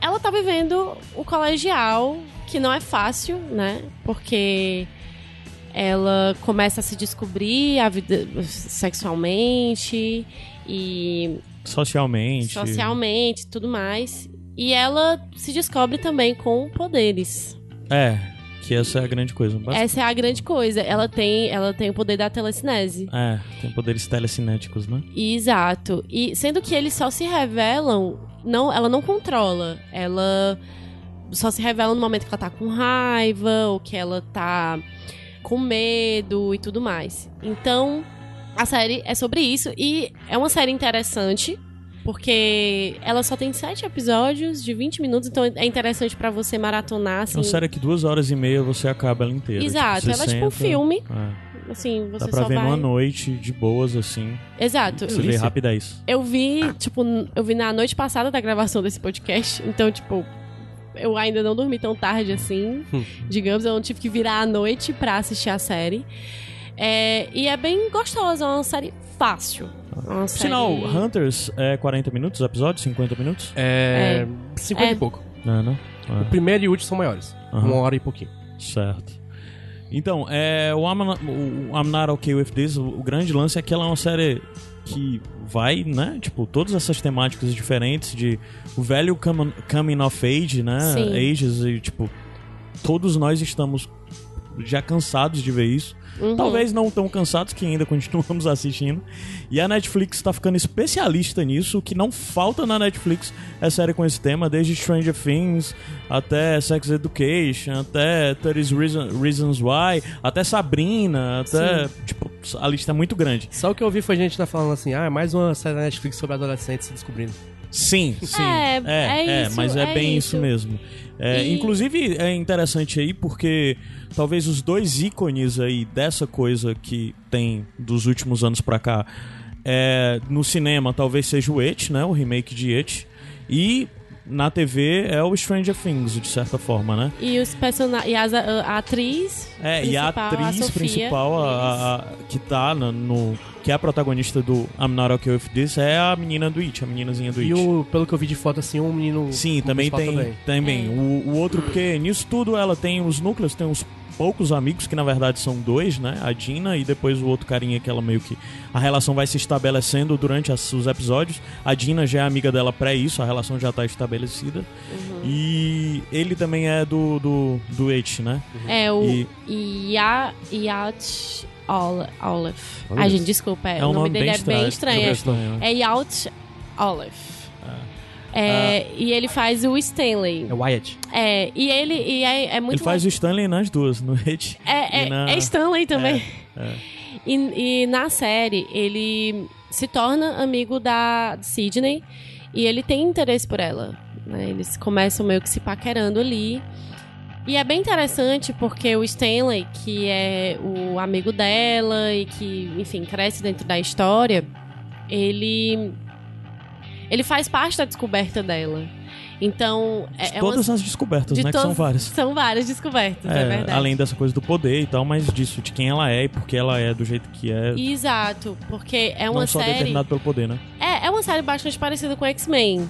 Ela tá vivendo o colegial, que não é fácil, né? Porque ela começa a se descobrir a vida sexualmente e Socialmente. socialmente e tudo mais. E ela se descobre também com poderes. É, que essa é a grande coisa. Bas- Essa é a grande coisa. Ela tem, ela tem o poder da telecinese. É, tem poderes telecinéticos, né? Exato. E sendo que eles só se revelam, não, ela não controla. Ela só se revela no momento que ela tá com raiva ou que ela tá com medo e tudo mais. Então, a série é sobre isso e é uma série interessante. Porque ela só tem sete episódios de 20 minutos, então é interessante pra você maratonar, É assim. uma série que duas horas e meia você acaba ela inteira. Exato, Tipo, ela você é tipo um senta, filme. é. Assim, você Dá pra só ver vai... numa noite, de boas, assim. Exato. Você vê Delícia. rapidez. Eu vi, tipo, eu vi na noite passada da gravação desse podcast, <laughs> então, tipo, eu ainda não dormi tão tarde assim. digamos, eu não tive que virar à noite pra assistir a série. É, e é bem gostosa, é uma série fácil. É Uma série... sinal, Hunters é 40 minutos o episódio? 50 minutos? É. 50 É. e pouco. Não, não? O É, primeiro e o último são maiores. Aham. Uma hora e pouquinho. certo. Então, é, o, I'm Not, o I'm Not Okay With This, o, grande lance é que ela é uma série que vai, né? Tipo, todas essas temáticas diferentes de o velho come- coming of age, né? Sim. Ages e, tipo, todos nós estamos já cansados de ver isso. Uhum. Talvez não tão cansados que ainda <laughs> continuamos assistindo. E a Netflix tá ficando especialista nisso. O que não falta na Netflix é série com esse tema, desde Stranger Things até Sex Education, até 30 Reason- Reasons Why, até Sabrina, até. Tipo, a lista é muito grande. Só o que eu ouvi foi gente tá falando assim, ah, é mais uma série da Netflix sobre adolescentes se descobrindo. Sim, sim. É, é isso, mas é, é bem isso, isso. mesmo. É, E- Inclusive, é interessante aí porque talvez os dois ícones aí dessa coisa que tem dos últimos anos pra cá é, no cinema talvez seja o It, né? O remake de It. E na TV é o Stranger Things, de certa forma, né? E os personagens. E as- a, a atriz. É, e a atriz Sofia, principal, a- a- a- que tá no, no- que é a protagonista do I'm Not Okay With This, é a menina do It, a meninazinha do It. E o, pelo que eu vi de foto, assim, um menino. Sim, também tem também. É. O, o outro, porque nisso tudo ela tem os núcleos, tem uns poucos amigos, que na verdade são dois, né? A Dina e depois o outro carinha que ela meio que. A relação vai se estabelecendo durante as- os episódios. A Dina já é amiga dela pré isso, a relação já tá estabelecida. E ele também é do, do, do It, né? É o. E- Ya, Yacht Ol- Olive. Olha Ai, gente, desculpa. É, É um o nome nome dele bem é bem estranho, estranho. estranho, É Yacht Olive. É, E ele faz o Stanley. É Wyatt. É, e ele e é, é muito Ele faz o Stanley nas duas, no It. É, é, na- é Stanley também. é. E, e na série, ele se torna amigo da Sidney e ele tem interesse por ela. né? Eles começam meio que se paquerando ali. E é bem interessante porque o Stanley, que é o amigo dela e que, enfim, cresce dentro da história, ele. Ele faz parte da descoberta dela. Então, é, De é uma- todas as descobertas, de né? Que são várias. São várias descobertas, é, É, verdade. além dessa coisa do poder e tal, mas disso, de quem ela é e por que ela é do jeito que é. Exato, porque é uma não só série. determinado pelo poder, né? É, é uma série bastante parecida com X-Men.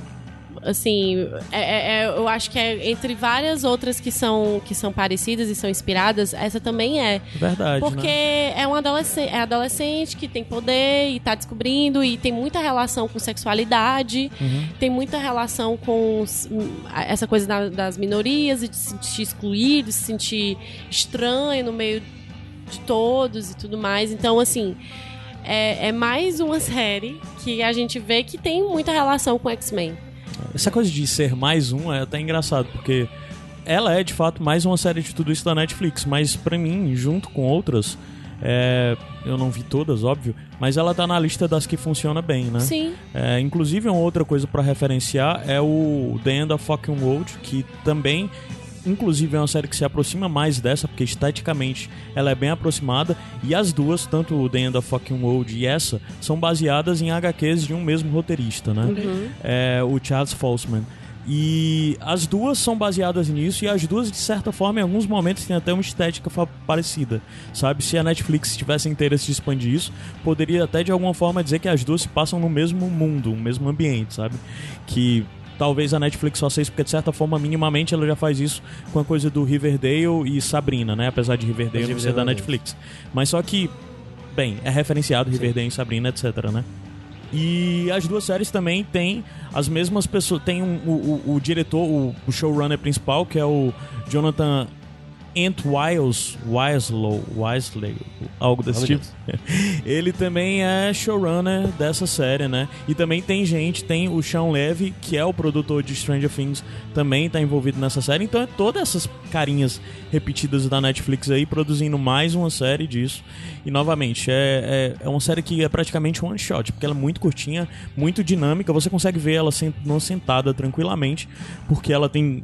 Assim, é- é- é- eu acho que é entre várias outras que são, que são parecidas e são inspiradas, essa também é. Verdade, Porque né? é um adolescente, é adolescente que tem poder e tá descobrindo, e tem muita relação com sexualidade, Uhum. tem muita relação com essa coisa da- das minorias e de se sentir excluído, de se sentir estranho no meio de todos e tudo mais. Então, assim, é, é mais uma série que a gente vê que tem muita relação com X-Men. Essa coisa de ser mais um é até engraçado, porque ela é de fato mais uma série de tudo isso da Netflix, mas pra mim, junto com outras, é, eu não vi todas, óbvio, mas ela tá na lista das que funciona bem, né? Sim. É, inclusive, uma outra coisa pra referenciar é o The End of Fucking World, que também, inclusive, é uma série que se aproxima mais dessa, porque esteticamente ela é bem aproximada, e as duas, tanto o The End of Fucking World e essa, são baseadas em HQs de um mesmo roteirista, né? É, o Charles Folsman. E as duas são baseadas nisso, e as duas, de certa forma, em alguns momentos, têm até uma estética parecida. Sabe? Se a Netflix tivesse interesse de expandir isso, poderia até de alguma forma dizer que as duas se passam no mesmo mundo, no mesmo ambiente, sabe? Que talvez a Netflix faça isso, porque de certa forma, minimamente, ela já faz isso com a coisa do Riverdale e Sabrina, né? Apesar de Riverdale Mas não ser da. Netflix. Mas só que, bem, é referenciado Riverdale e Sabrina, etc, né? E as duas séries também têm as mesmas pessoas. Tem um- o, o, o diretor, o, o showrunner principal, que é o Jonathan Ant Wiles, Wiselow, Wisley, algo desse Algo tipo. <laughs> Ele também é showrunner dessa série, né? E também tem gente, tem o Sean Levy, que é o produtor de Stranger Things, também tá envolvido nessa série. Então é todas essas carinhas repetidas da Netflix aí, produzindo mais uma série disso. E novamente, é, é, é uma série que é praticamente one shot, porque ela é muito curtinha, muito dinâmica. Você consegue ver ela sent- numa sentada tranquilamente, porque ela tem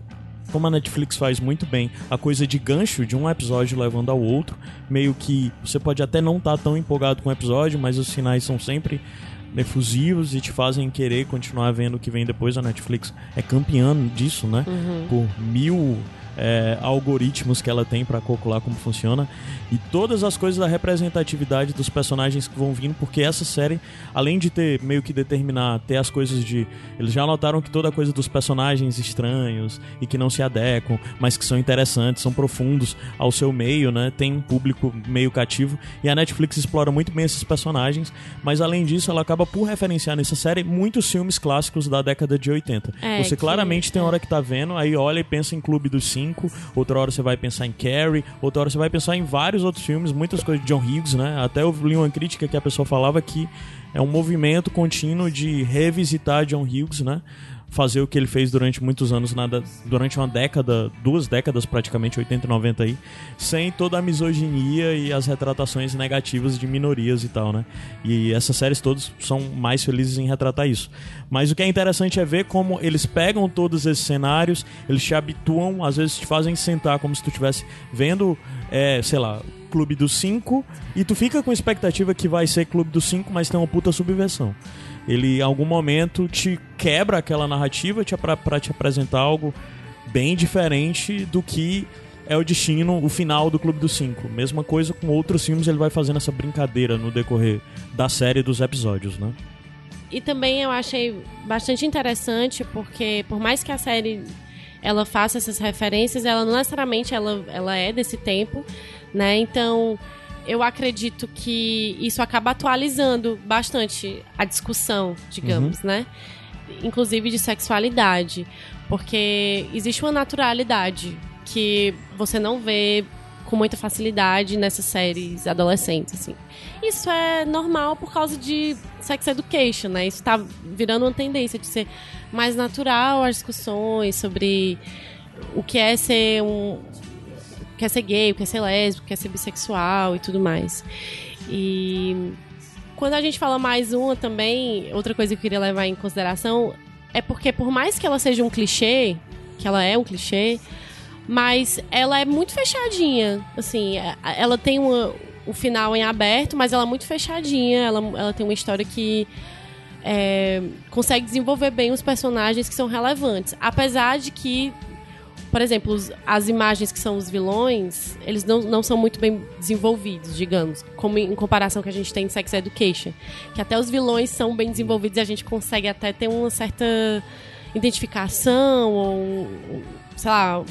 como a Netflix faz muito bem a coisa de gancho de um episódio levando ao outro, meio que você pode até não estar tão empolgado com o episódio, mas os sinais são sempre efusivos e te fazem querer continuar vendo o que vem depois. A Netflix é campeã disso, né? Por mil é, algoritmos que ela tem pra calcular como funciona e todas as coisas da representatividade dos personagens que vão vindo, porque essa série, além de ter meio que determinar, ter as coisas de. Eles já notaram que toda a coisa dos personagens estranhos e que não se adequam, mas que são interessantes, são profundos ao seu meio, né? Tem um público meio cativo e a Netflix explora muito bem esses personagens, mas além disso, ela acaba por referenciar nessa série muitos filmes clássicos da década de 80. É, Você que- claramente tem hora que tá vendo, aí olha e pensa em Clube dos Cinco, outra hora você vai pensar em Carrie, outra hora você vai pensar em vários outros filmes, muitas coisas de John Hughes, né? Até eu li uma crítica que a pessoa falava que é um movimento contínuo de revisitar John Hughes, né? Fazer o que ele fez durante muitos anos, na durante uma década, duas décadas praticamente, 80 e 90 aí, sem toda a misoginia e as retratações negativas de minorias e tal, né? E essas séries todas são mais felizes em retratar isso. Mas o que é interessante é ver como eles pegam todos esses cenários, eles te habituam, às vezes te fazem sentar como se tu estivesse vendo, é, sei lá, Clube dos Cinco, e tu fica com expectativa que vai ser Clube dos Cinco, mas tem uma puta subversão. Ele, em algum momento, te quebra aquela narrativa pra te apresentar algo bem diferente do que é o destino, o final do Clube dos Cinco. Mesma coisa com outros filmes, ele vai fazendo essa brincadeira no decorrer da série dos episódios, né? E também eu achei bastante interessante porque por mais que a série ela faça essas referências, ela não necessariamente ela, ela é desse tempo, né? Então eu acredito que isso acaba atualizando bastante a discussão, digamos, né? Inclusive de sexualidade, porque existe uma naturalidade que você não vê com muita facilidade nessas séries adolescentes, assim. Isso é normal por causa de sex education, né? Isso tá virando uma tendência de ser mais natural as discussões sobre o que é ser um o que é ser gay, o que é ser lésbico, o que é ser bissexual e tudo mais. E quando a gente fala mais uma também, outra coisa que eu queria levar em consideração é porque por mais que ela seja um clichê, que ela é um clichê, mas ela é muito fechadinha. Assim, é- ela tem uma, o final em aberto, mas ela é muito fechadinha. Ela, ela tem uma história que é, consegue desenvolver bem os personagens que são relevantes. Apesar de que, por exemplo, os- as imagens que são os vilões, eles não, não são muito bem desenvolvidos, digamos, como em, em comparação que a gente tem em Sex Education. Que até os vilões são bem desenvolvidos e a gente consegue até ter uma certa identificação ou, sei lá,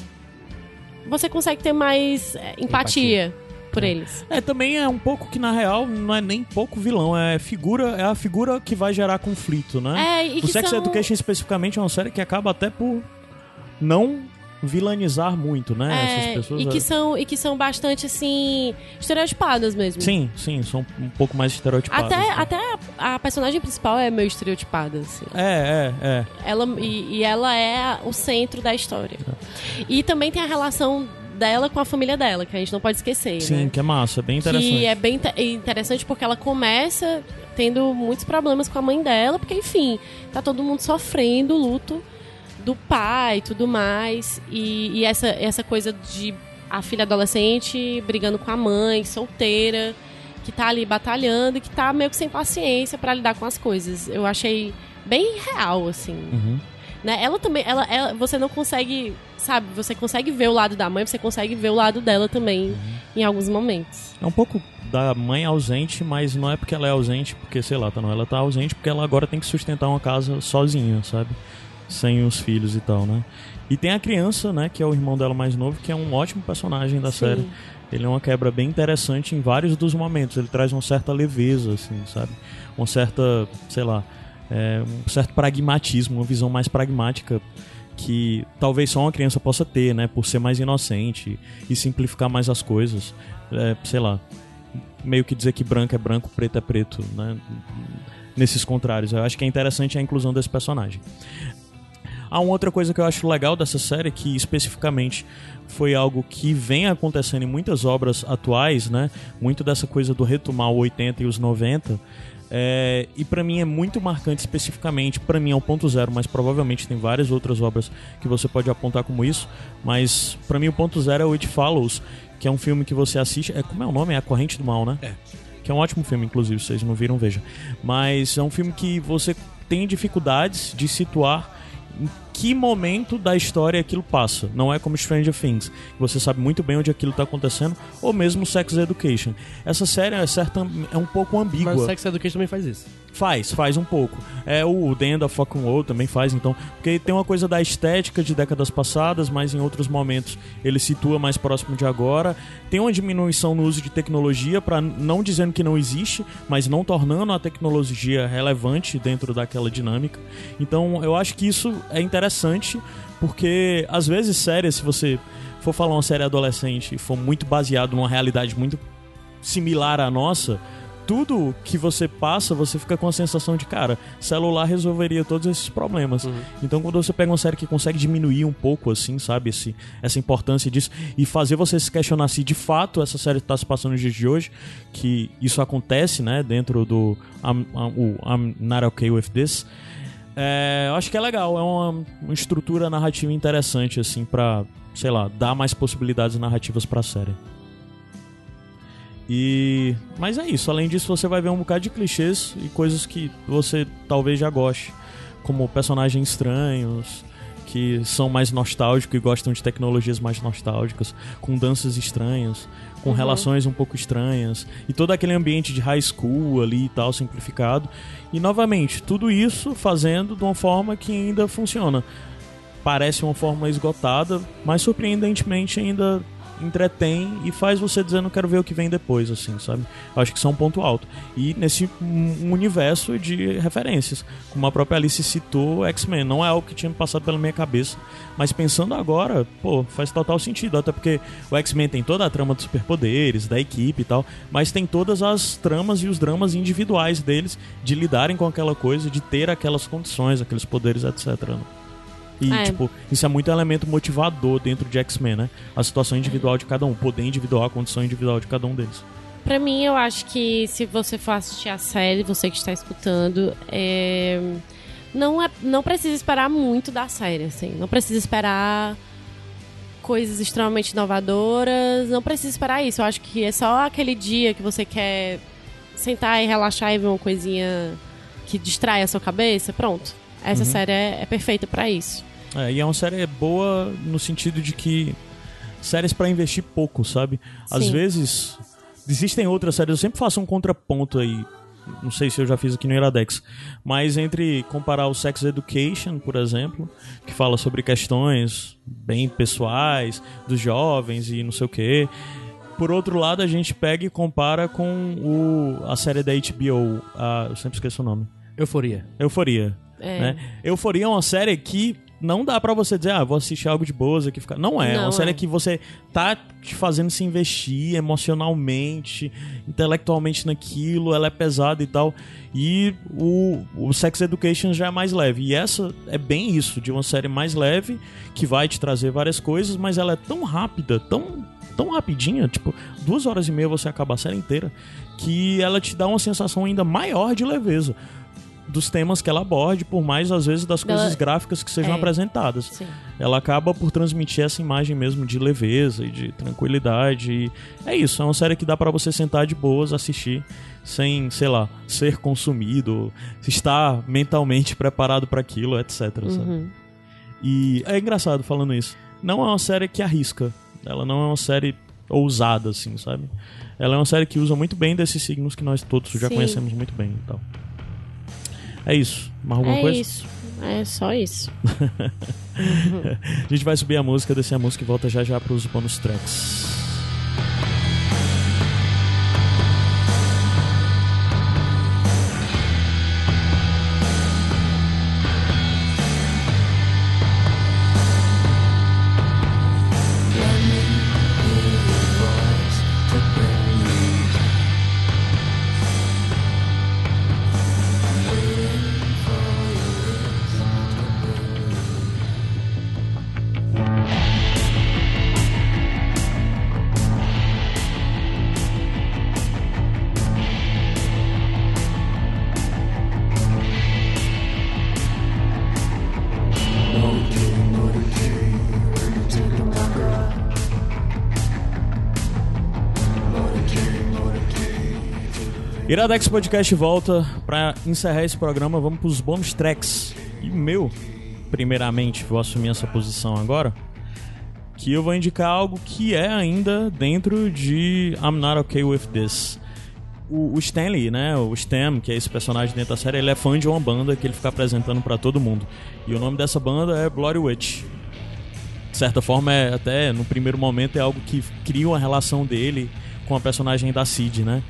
você consegue ter mais é, empatia, por eles. É, também é um pouco que, na real, não é nem pouco vilão, é figura, é a figura que vai gerar conflito, né? É, e o Sex são... Education especificamente é uma série que acaba até por não vilanizar muito, né? É, Essas pessoas. e, é- que são, e que são bastante, assim, estereotipadas mesmo. Sim, sim, são um pouco mais estereotipadas. Até, né? até a, a personagem principal é meio estereotipada, assim. É, é, é. Ela, e, e ela é o centro da história. E também tem a relação dela com a família dela, que a gente não pode esquecer, Sim, né? que é massa, é bem interessante. Que é bem inte- interessante porque ela começa tendo muitos problemas com a mãe dela, porque, enfim, tá todo mundo sofrendo luto do pai e tudo mais. E, e essa, essa coisa de a filha adolescente brigando com a mãe, solteira, que tá ali batalhando e que tá meio que sem paciência pra lidar com as coisas. Eu achei bem real, assim. Uhum. Né? Ela também, ela, ela- você não consegue, sabe, você consegue ver o lado da mãe, você consegue ver o lado dela também em alguns momentos. É um pouco da mãe ausente, mas não é porque ela é ausente, porque, sei lá, tá, não. Ela tá ausente porque ela agora tem que sustentar uma casa sozinha, sabe? Sem os filhos e tal, né? E tem a criança, né, que é o irmão dela mais novo, que é um ótimo personagem da Sim. série. Ele é uma quebra bem interessante em vários dos momentos. Ele traz uma certa leveza, assim, sabe? Uma certa, sei lá, é, um certo pragmatismo, uma visão mais pragmática que talvez só uma criança possa ter, né? Por ser mais inocente e simplificar mais as coisas. É, sei lá, meio que dizer que branco é branco, preto é preto, né? Nesses contrários. Eu acho que é interessante a inclusão desse personagem. Há uma outra coisa que eu acho legal dessa série, que especificamente foi algo que vem acontecendo em muitas obras atuais, né? Muito dessa coisa do retomar o 80 e os 90. É, e pra mim é muito marcante especificamente, pra mim é o ponto zero, mas provavelmente tem várias outras obras que você pode apontar como isso. Mas pra mim o ponto zero é o It Follows, que é um filme que você assiste. É, como é o nome? É A Corrente do Mal, né? É. Que é um ótimo filme, inclusive, se vocês não viram, vejam. Mas é um filme que você tem dificuldades de situar em que momento da história aquilo passa. Não é como Stranger Things, que você sabe muito bem onde aquilo está acontecendo, ou mesmo Sex Education. Essa série é, certa, é um pouco ambígua. Mas Sex Education também faz isso. Faz, faz um pouco. É o of Fucking World também faz, então. Porque tem uma coisa da estética de décadas passadas, mas em outros momentos ele situa mais próximo de agora. Tem uma diminuição no uso de tecnologia, para não dizendo que não existe, mas não tornando a tecnologia relevante dentro daquela dinâmica. Então eu acho que isso é interessante, porque às vezes séries, se você for falar uma série adolescente e for muito baseado numa realidade muito similar à nossa, tudo que você passa, você fica com a sensação de, cara, celular resolveria todos esses problemas. Então, quando você pega uma série que consegue diminuir um pouco, assim, sabe, esse, essa importância disso, e fazer você se questionar se de fato essa série está se passando nos dias de hoje, que isso acontece, né, dentro do I'm, I'm, I'm Not Okay With This, é, eu acho que é legal, é uma, uma estrutura narrativa interessante, assim, pra, sei lá, dar mais possibilidades narrativas pra série. E. Mas é isso, além disso, você vai ver um bocado de clichês e coisas que você talvez já goste. como personagens estranhos, que são mais nostálgicos e gostam de tecnologias mais nostálgicas, com danças estranhas, com Uhum. relações um pouco estranhas, e todo aquele ambiente de high school ali e tal, simplificado. E novamente, tudo isso fazendo de uma forma que ainda funciona. Parece uma forma esgotada, mas surpreendentemente ainda entretém e faz você dizer não quero ver o que vem depois, assim, sabe? Eu acho que isso é um ponto alto. E nesse universo de referências, como a própria Alice citou, X-Men não é algo que tinha passado pela minha cabeça, mas pensando agora, pô, faz total sentido, até porque o X-Men tem toda a trama dos superpoderes, da equipe e tal, mas tem todas as tramas e os dramas individuais deles de lidarem com aquela coisa, de ter aquelas condições, aqueles poderes, etc. né? E, É. tipo, isso é muito elemento motivador dentro de X-Men, né? A situação individual de cada um, o poder individual, a condição individual de cada um deles. Pra mim, eu acho que se você for assistir a série, você que está escutando, é, não, é, não precisa esperar muito da série, assim. Não precisa esperar coisas extremamente inovadoras, não precisa esperar isso. Eu acho que é só aquele dia que você quer sentar e relaxar e ver uma coisinha que distrai a sua cabeça, pronto. Essa série é, é perfeita pra isso. É, e é uma série boa no sentido de que séries pra investir pouco, sabe? Às Sim. vezes existem outras séries, eu sempre faço um contraponto aí. Não sei se eu já fiz aqui no Iradex, mas entre comparar o Sex Education, por exemplo, que fala sobre questões bem pessoais dos jovens e não sei o quê. Por outro lado, a gente pega e compara com o, a série da HBO, a, eu sempre esqueço o nome. Euforia. Euforia. É. Né? Euforia é uma série que não dá pra você dizer, ah, vou assistir algo de boas aqui. Ficar... Não é, é Não, uma série é. que você tá te fazendo se investir emocionalmente, intelectualmente naquilo, ela é pesada e tal. E o, o Sex Education já é mais leve. E essa é bem isso, de uma série mais leve, que vai te trazer várias coisas, mas ela é tão rápida, tão, tão rapidinha, tipo, duas horas e meia você acaba a série inteira, que ela te dá uma sensação ainda maior de leveza dos temas que ela aborde, por mais às vezes das coisas gráficas que sejam É. apresentadas. Sim. Ela acaba por transmitir essa imagem mesmo de leveza e de tranquilidade. E é isso, é uma série que dá pra você sentar de boas, assistir, sem, sei lá, ser consumido, estar mentalmente preparado pra aquilo, etc. Uhum. E é engraçado falando isso. Não é uma série que arrisca. Ela não é uma série ousada, assim, sabe? Ela é uma série que usa muito bem desses signos que nós todos já Sim. conhecemos muito bem e tal. É isso. Mais alguma é coisa? isso. É só isso. <laughs> A gente vai subir a música, descer a música e volta já já pros bônus tracks. Iradex Podcast volta pra encerrar esse programa. Vamos pros bônus tracks. E meu, primeiramente, vou assumir essa posição agora. Que eu vou indicar algo que é ainda dentro de I'm Not Okay With This. O, o Stanley, né? O Stan, que é esse personagem dentro da série, ele é fã de uma banda que ele fica apresentando pra todo mundo. E o nome dessa banda é Bloody Witch. De certa forma, é até no primeiro momento é algo que cria uma relação dele com a personagem da Cid, né?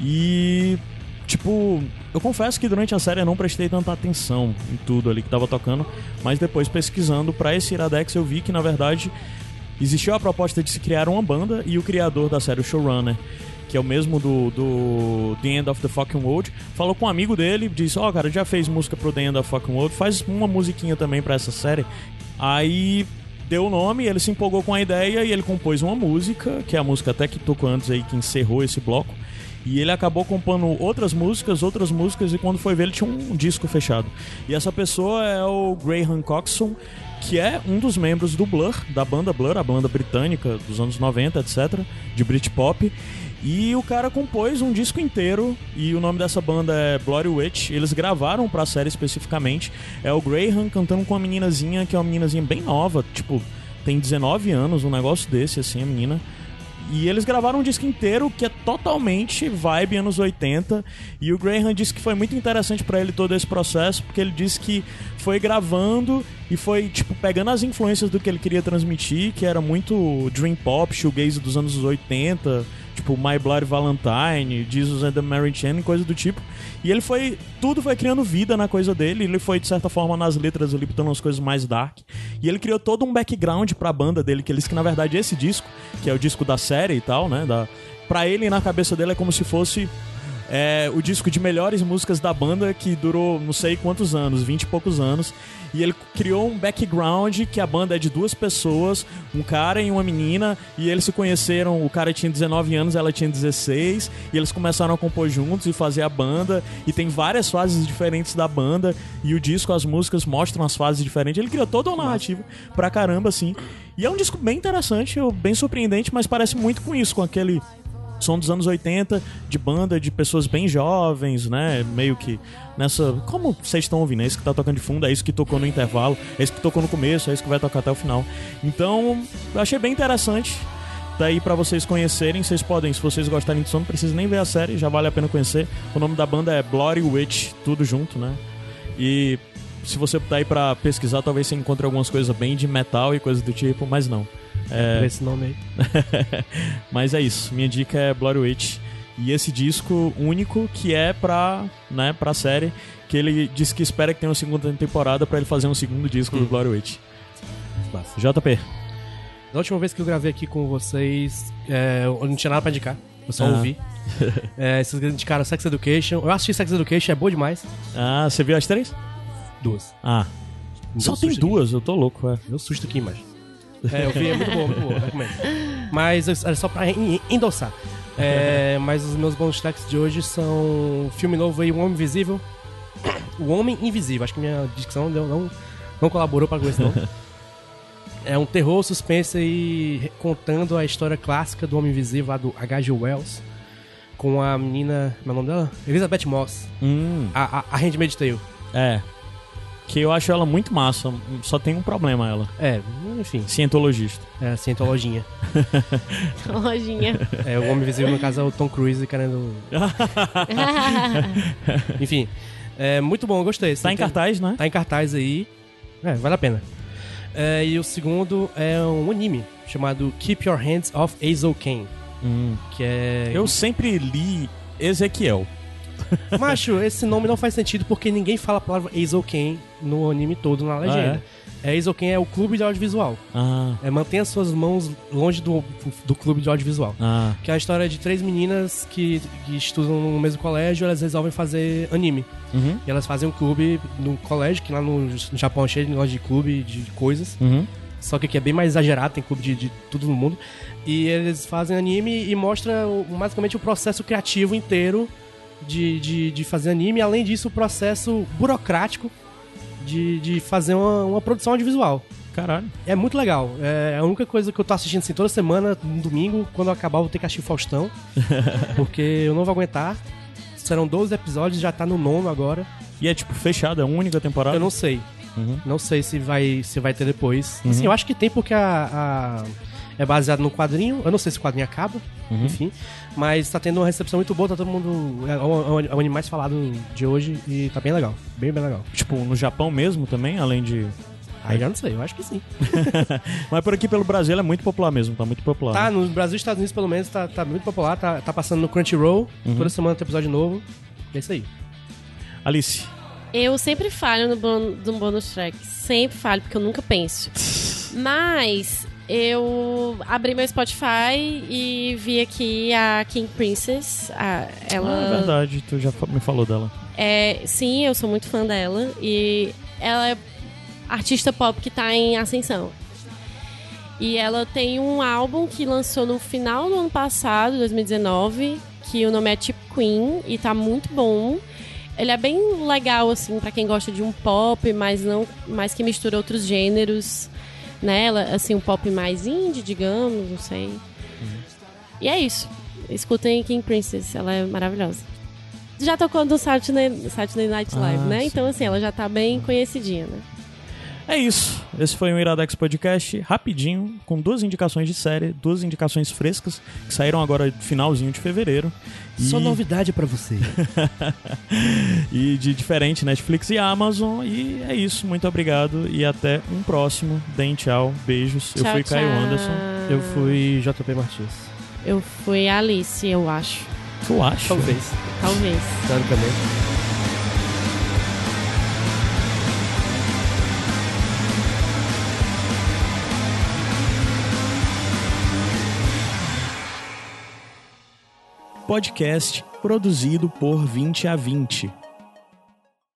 E tipo, eu confesso que durante a série eu não prestei tanta atenção em tudo ali que tava tocando, mas depois pesquisando pra esse Iradex eu vi que na verdade existiu a proposta de se criar uma banda e o criador da série, o showrunner, que é o mesmo do, do The End of the Fucking World, falou com um amigo dele, disse: Ó, cara, já fez música pro The End of the Fucking World, faz uma musiquinha também pra essa série. Aí deu o nome, ele se empolgou com a ideia e ele compôs uma música, que é a música até que tocou antes aí, que encerrou esse bloco. E ele acabou compondo outras músicas, outras músicas, e quando foi ver, ele tinha um disco fechado. E essa pessoa é o Graham Coxon, que é um dos membros do Blur, da banda Blur, a banda britânica dos anos 90, etc., de Britpop. E o cara compôs um disco inteiro e o nome dessa banda é Bloody Witch. Eles gravaram pra série especificamente. É o Graham cantando com uma meninazinha que é uma meninazinha bem nova, tipo, tem 19 anos, um negócio desse assim, a menina. E eles gravaram um disco inteiro que é totalmente vibe anos 80. E o Graham disse que foi muito interessante pra ele todo esse processo, porque ele disse que foi gravando e foi, tipo, pegando as influências do que ele queria transmitir, que era muito dream pop, shoegaze dos anos 80, tipo My Bloody Valentine, Jesus and the Mary Chain, coisa do tipo. E ele foi. Tudo foi criando vida na coisa dele. Ele foi, de certa forma, nas letras ali, botando umas coisas mais dark. E ele criou todo um background pra banda dele, que ele disse que, na verdade, esse disco, que é o disco da série e tal, né? Da, pra ele, na cabeça dele, é como se fosse. É, o disco de melhores músicas da banda que durou não sei quantos anos, 20 e poucos anos. E ele criou um background que a banda é de duas pessoas, um cara e uma menina, e eles se conheceram, o cara tinha 19 anos, ela tinha 16, e eles começaram a compor juntos e fazer a banda, e tem várias fases diferentes da banda, e o disco, as músicas mostram as fases diferentes. Ele criou toda uma narrativa pra caramba, assim. E é um disco bem interessante, bem surpreendente, mas parece muito com isso, com aquele som dos anos 80, de banda, de pessoas bem jovens, né? Meio que nessa. Como vocês estão ouvindo? É isso que tá tocando de fundo, é isso que tocou no intervalo, é isso que tocou no começo, é isso que vai tocar até o final. Então, eu achei bem interessante. Daí pra vocês conhecerem, vocês podem, se vocês gostarem de som, não precisa nem ver a série, já vale a pena conhecer. O nome da banda é Bloody Witch, tudo junto, né? E se você tá aí pra pesquisar, talvez você encontre algumas coisas bem de metal e coisas do tipo, mas não. É, Por esse nome aí. <laughs> mas é isso. Minha dica é Bloody Witch. E esse disco único que é pra, né, pra série, que ele disse que espera que tenha uma segunda temporada pra ele fazer um segundo disco do Bloody Witch. Massa. JP. Da última vez que eu gravei aqui com vocês, é, eu não tinha nada pra indicar. Eu só Ah. ouvi. <laughs> É, vocês indicaram Sex Education. Eu assisti Sex Education, é boa demais. Ah, você viu as três? Duas. Ah. Só tem susto aqui. duas, eu tô louco, é. Deu susto aqui, mas. É, eu vi, é muito bom, muito bom, recomendo. Mas é só pra en- endossar. É, <laughs> mas os meus bônus tracks de hoje são filme novo aí, O Homem Invisível. <coughs> O Homem Invisível, acho que minha dicção não, não, não colaborou com esse nome. <laughs> É um terror, suspense e contando a história clássica do Homem Invisível lá do H.G. Wells. Com a menina. Como é o nome dela? Elizabeth Moss. Hum, A, a, a Handmaid's Tale. é. Que eu acho ela muito massa, só tem um problema ela. É, enfim. Cientologista. É a cientologinha. Lojinha. É, o Homem Invisível, no caso, é o Tom Cruise querendo. <laughs> Enfim. É muito bom, eu gostei. Tá em Tem- cartaz, né? Tá em cartaz aí. É, vale a pena. É, e o segundo é um anime chamado Keep Your Hands Off Azo Ken. Hum. Que é. Eu sempre li Ezequiel. Macho, esse nome não faz sentido porque ninguém fala a palavra Azo Ken no anime todo na legenda. é? Azo Ken é o clube de audiovisual. Ah, É, mantenha suas mãos longe do, do clube de audiovisual. ah. Que é a história de três meninas que, que estudam no mesmo colégio, elas resolvem fazer anime. Uhum, E elas fazem um clube no colégio, que lá no, no Japão é cheio de negócio de clube, de coisas. uhum. Só que aqui é bem mais exagerado, tem clube de, de tudo no mundo. E eles fazem anime e mostra basicamente o processo criativo inteiro de, de, de fazer anime. Além disso, o processo burocrático de, de fazer uma, uma produção audiovisual. Caralho. É muito legal. É a única coisa que eu tô assistindo assim toda semana, no domingo, quando eu acabar, eu vou ter que assistir o Faustão. <laughs> porque eu não vou aguentar. Serão 12 episódios, já tá no nono agora. E é tipo fechado, é uma única temporada? Eu não sei. Uhum. Não sei se vai, se vai ter depois. Assim, eu acho que tem porque a, a- é baseado no quadrinho. Eu não sei se o quadrinho acaba, Uhum. enfim. Mas tá tendo uma recepção muito boa, tá todo mundo. É o, é o anime mais falado de hoje e tá bem legal. Bem, bem legal. Tipo, no Japão mesmo também, além de. Aí já não sei, eu acho que sim. <laughs> Mas por aqui pelo Brasil é muito popular mesmo, tá muito popular. Tá, né? no Brasil e Estados Unidos, pelo menos, tá, tá muito popular. Tá, tá passando no Crunchyroll. Toda semana tem episódio novo. É isso aí. Alice. Eu sempre falho no, bon no bonus track. Sempre falho, porque eu nunca penso. <laughs> Mas eu abri meu Spotify e vi aqui a King Princess. A, ela Ah, é verdade, tu já me falou dela. É, sim, eu sou muito fã dela. E ela é artista pop que tá em ascensão. E ela tem um álbum que lançou no final do ano passado, 2019, que o nome é Tip Queen e tá muito bom. Ele é bem legal assim pra quem gosta de um pop, mas não, mas que mistura outros gêneros, né? Ela, assim, um pop mais indie, digamos, não sei. E é isso. escutem King Princess, ela é maravilhosa. Já tocou no Saturday, Saturday Night Live, Ah, né? sim. Então, assim, ela já tá bem conhecidinha, né? É isso. Esse foi um Iradex Podcast rapidinho, com duas indicações de série, duas indicações frescas, que saíram agora finalzinho de fevereiro. Só E- novidade pra você. <laughs> e de diferente Netflix e Amazon. E é isso. Muito obrigado e até um próximo. Deem tchau. Beijos. eu Tchau, fui Caio tchau. Anderson. Eu fui JP Martins. Eu fui Alice, eu acho. Tu acha? Talvez, Talvez. teoricamente. Podcast produzido por 20 a 20.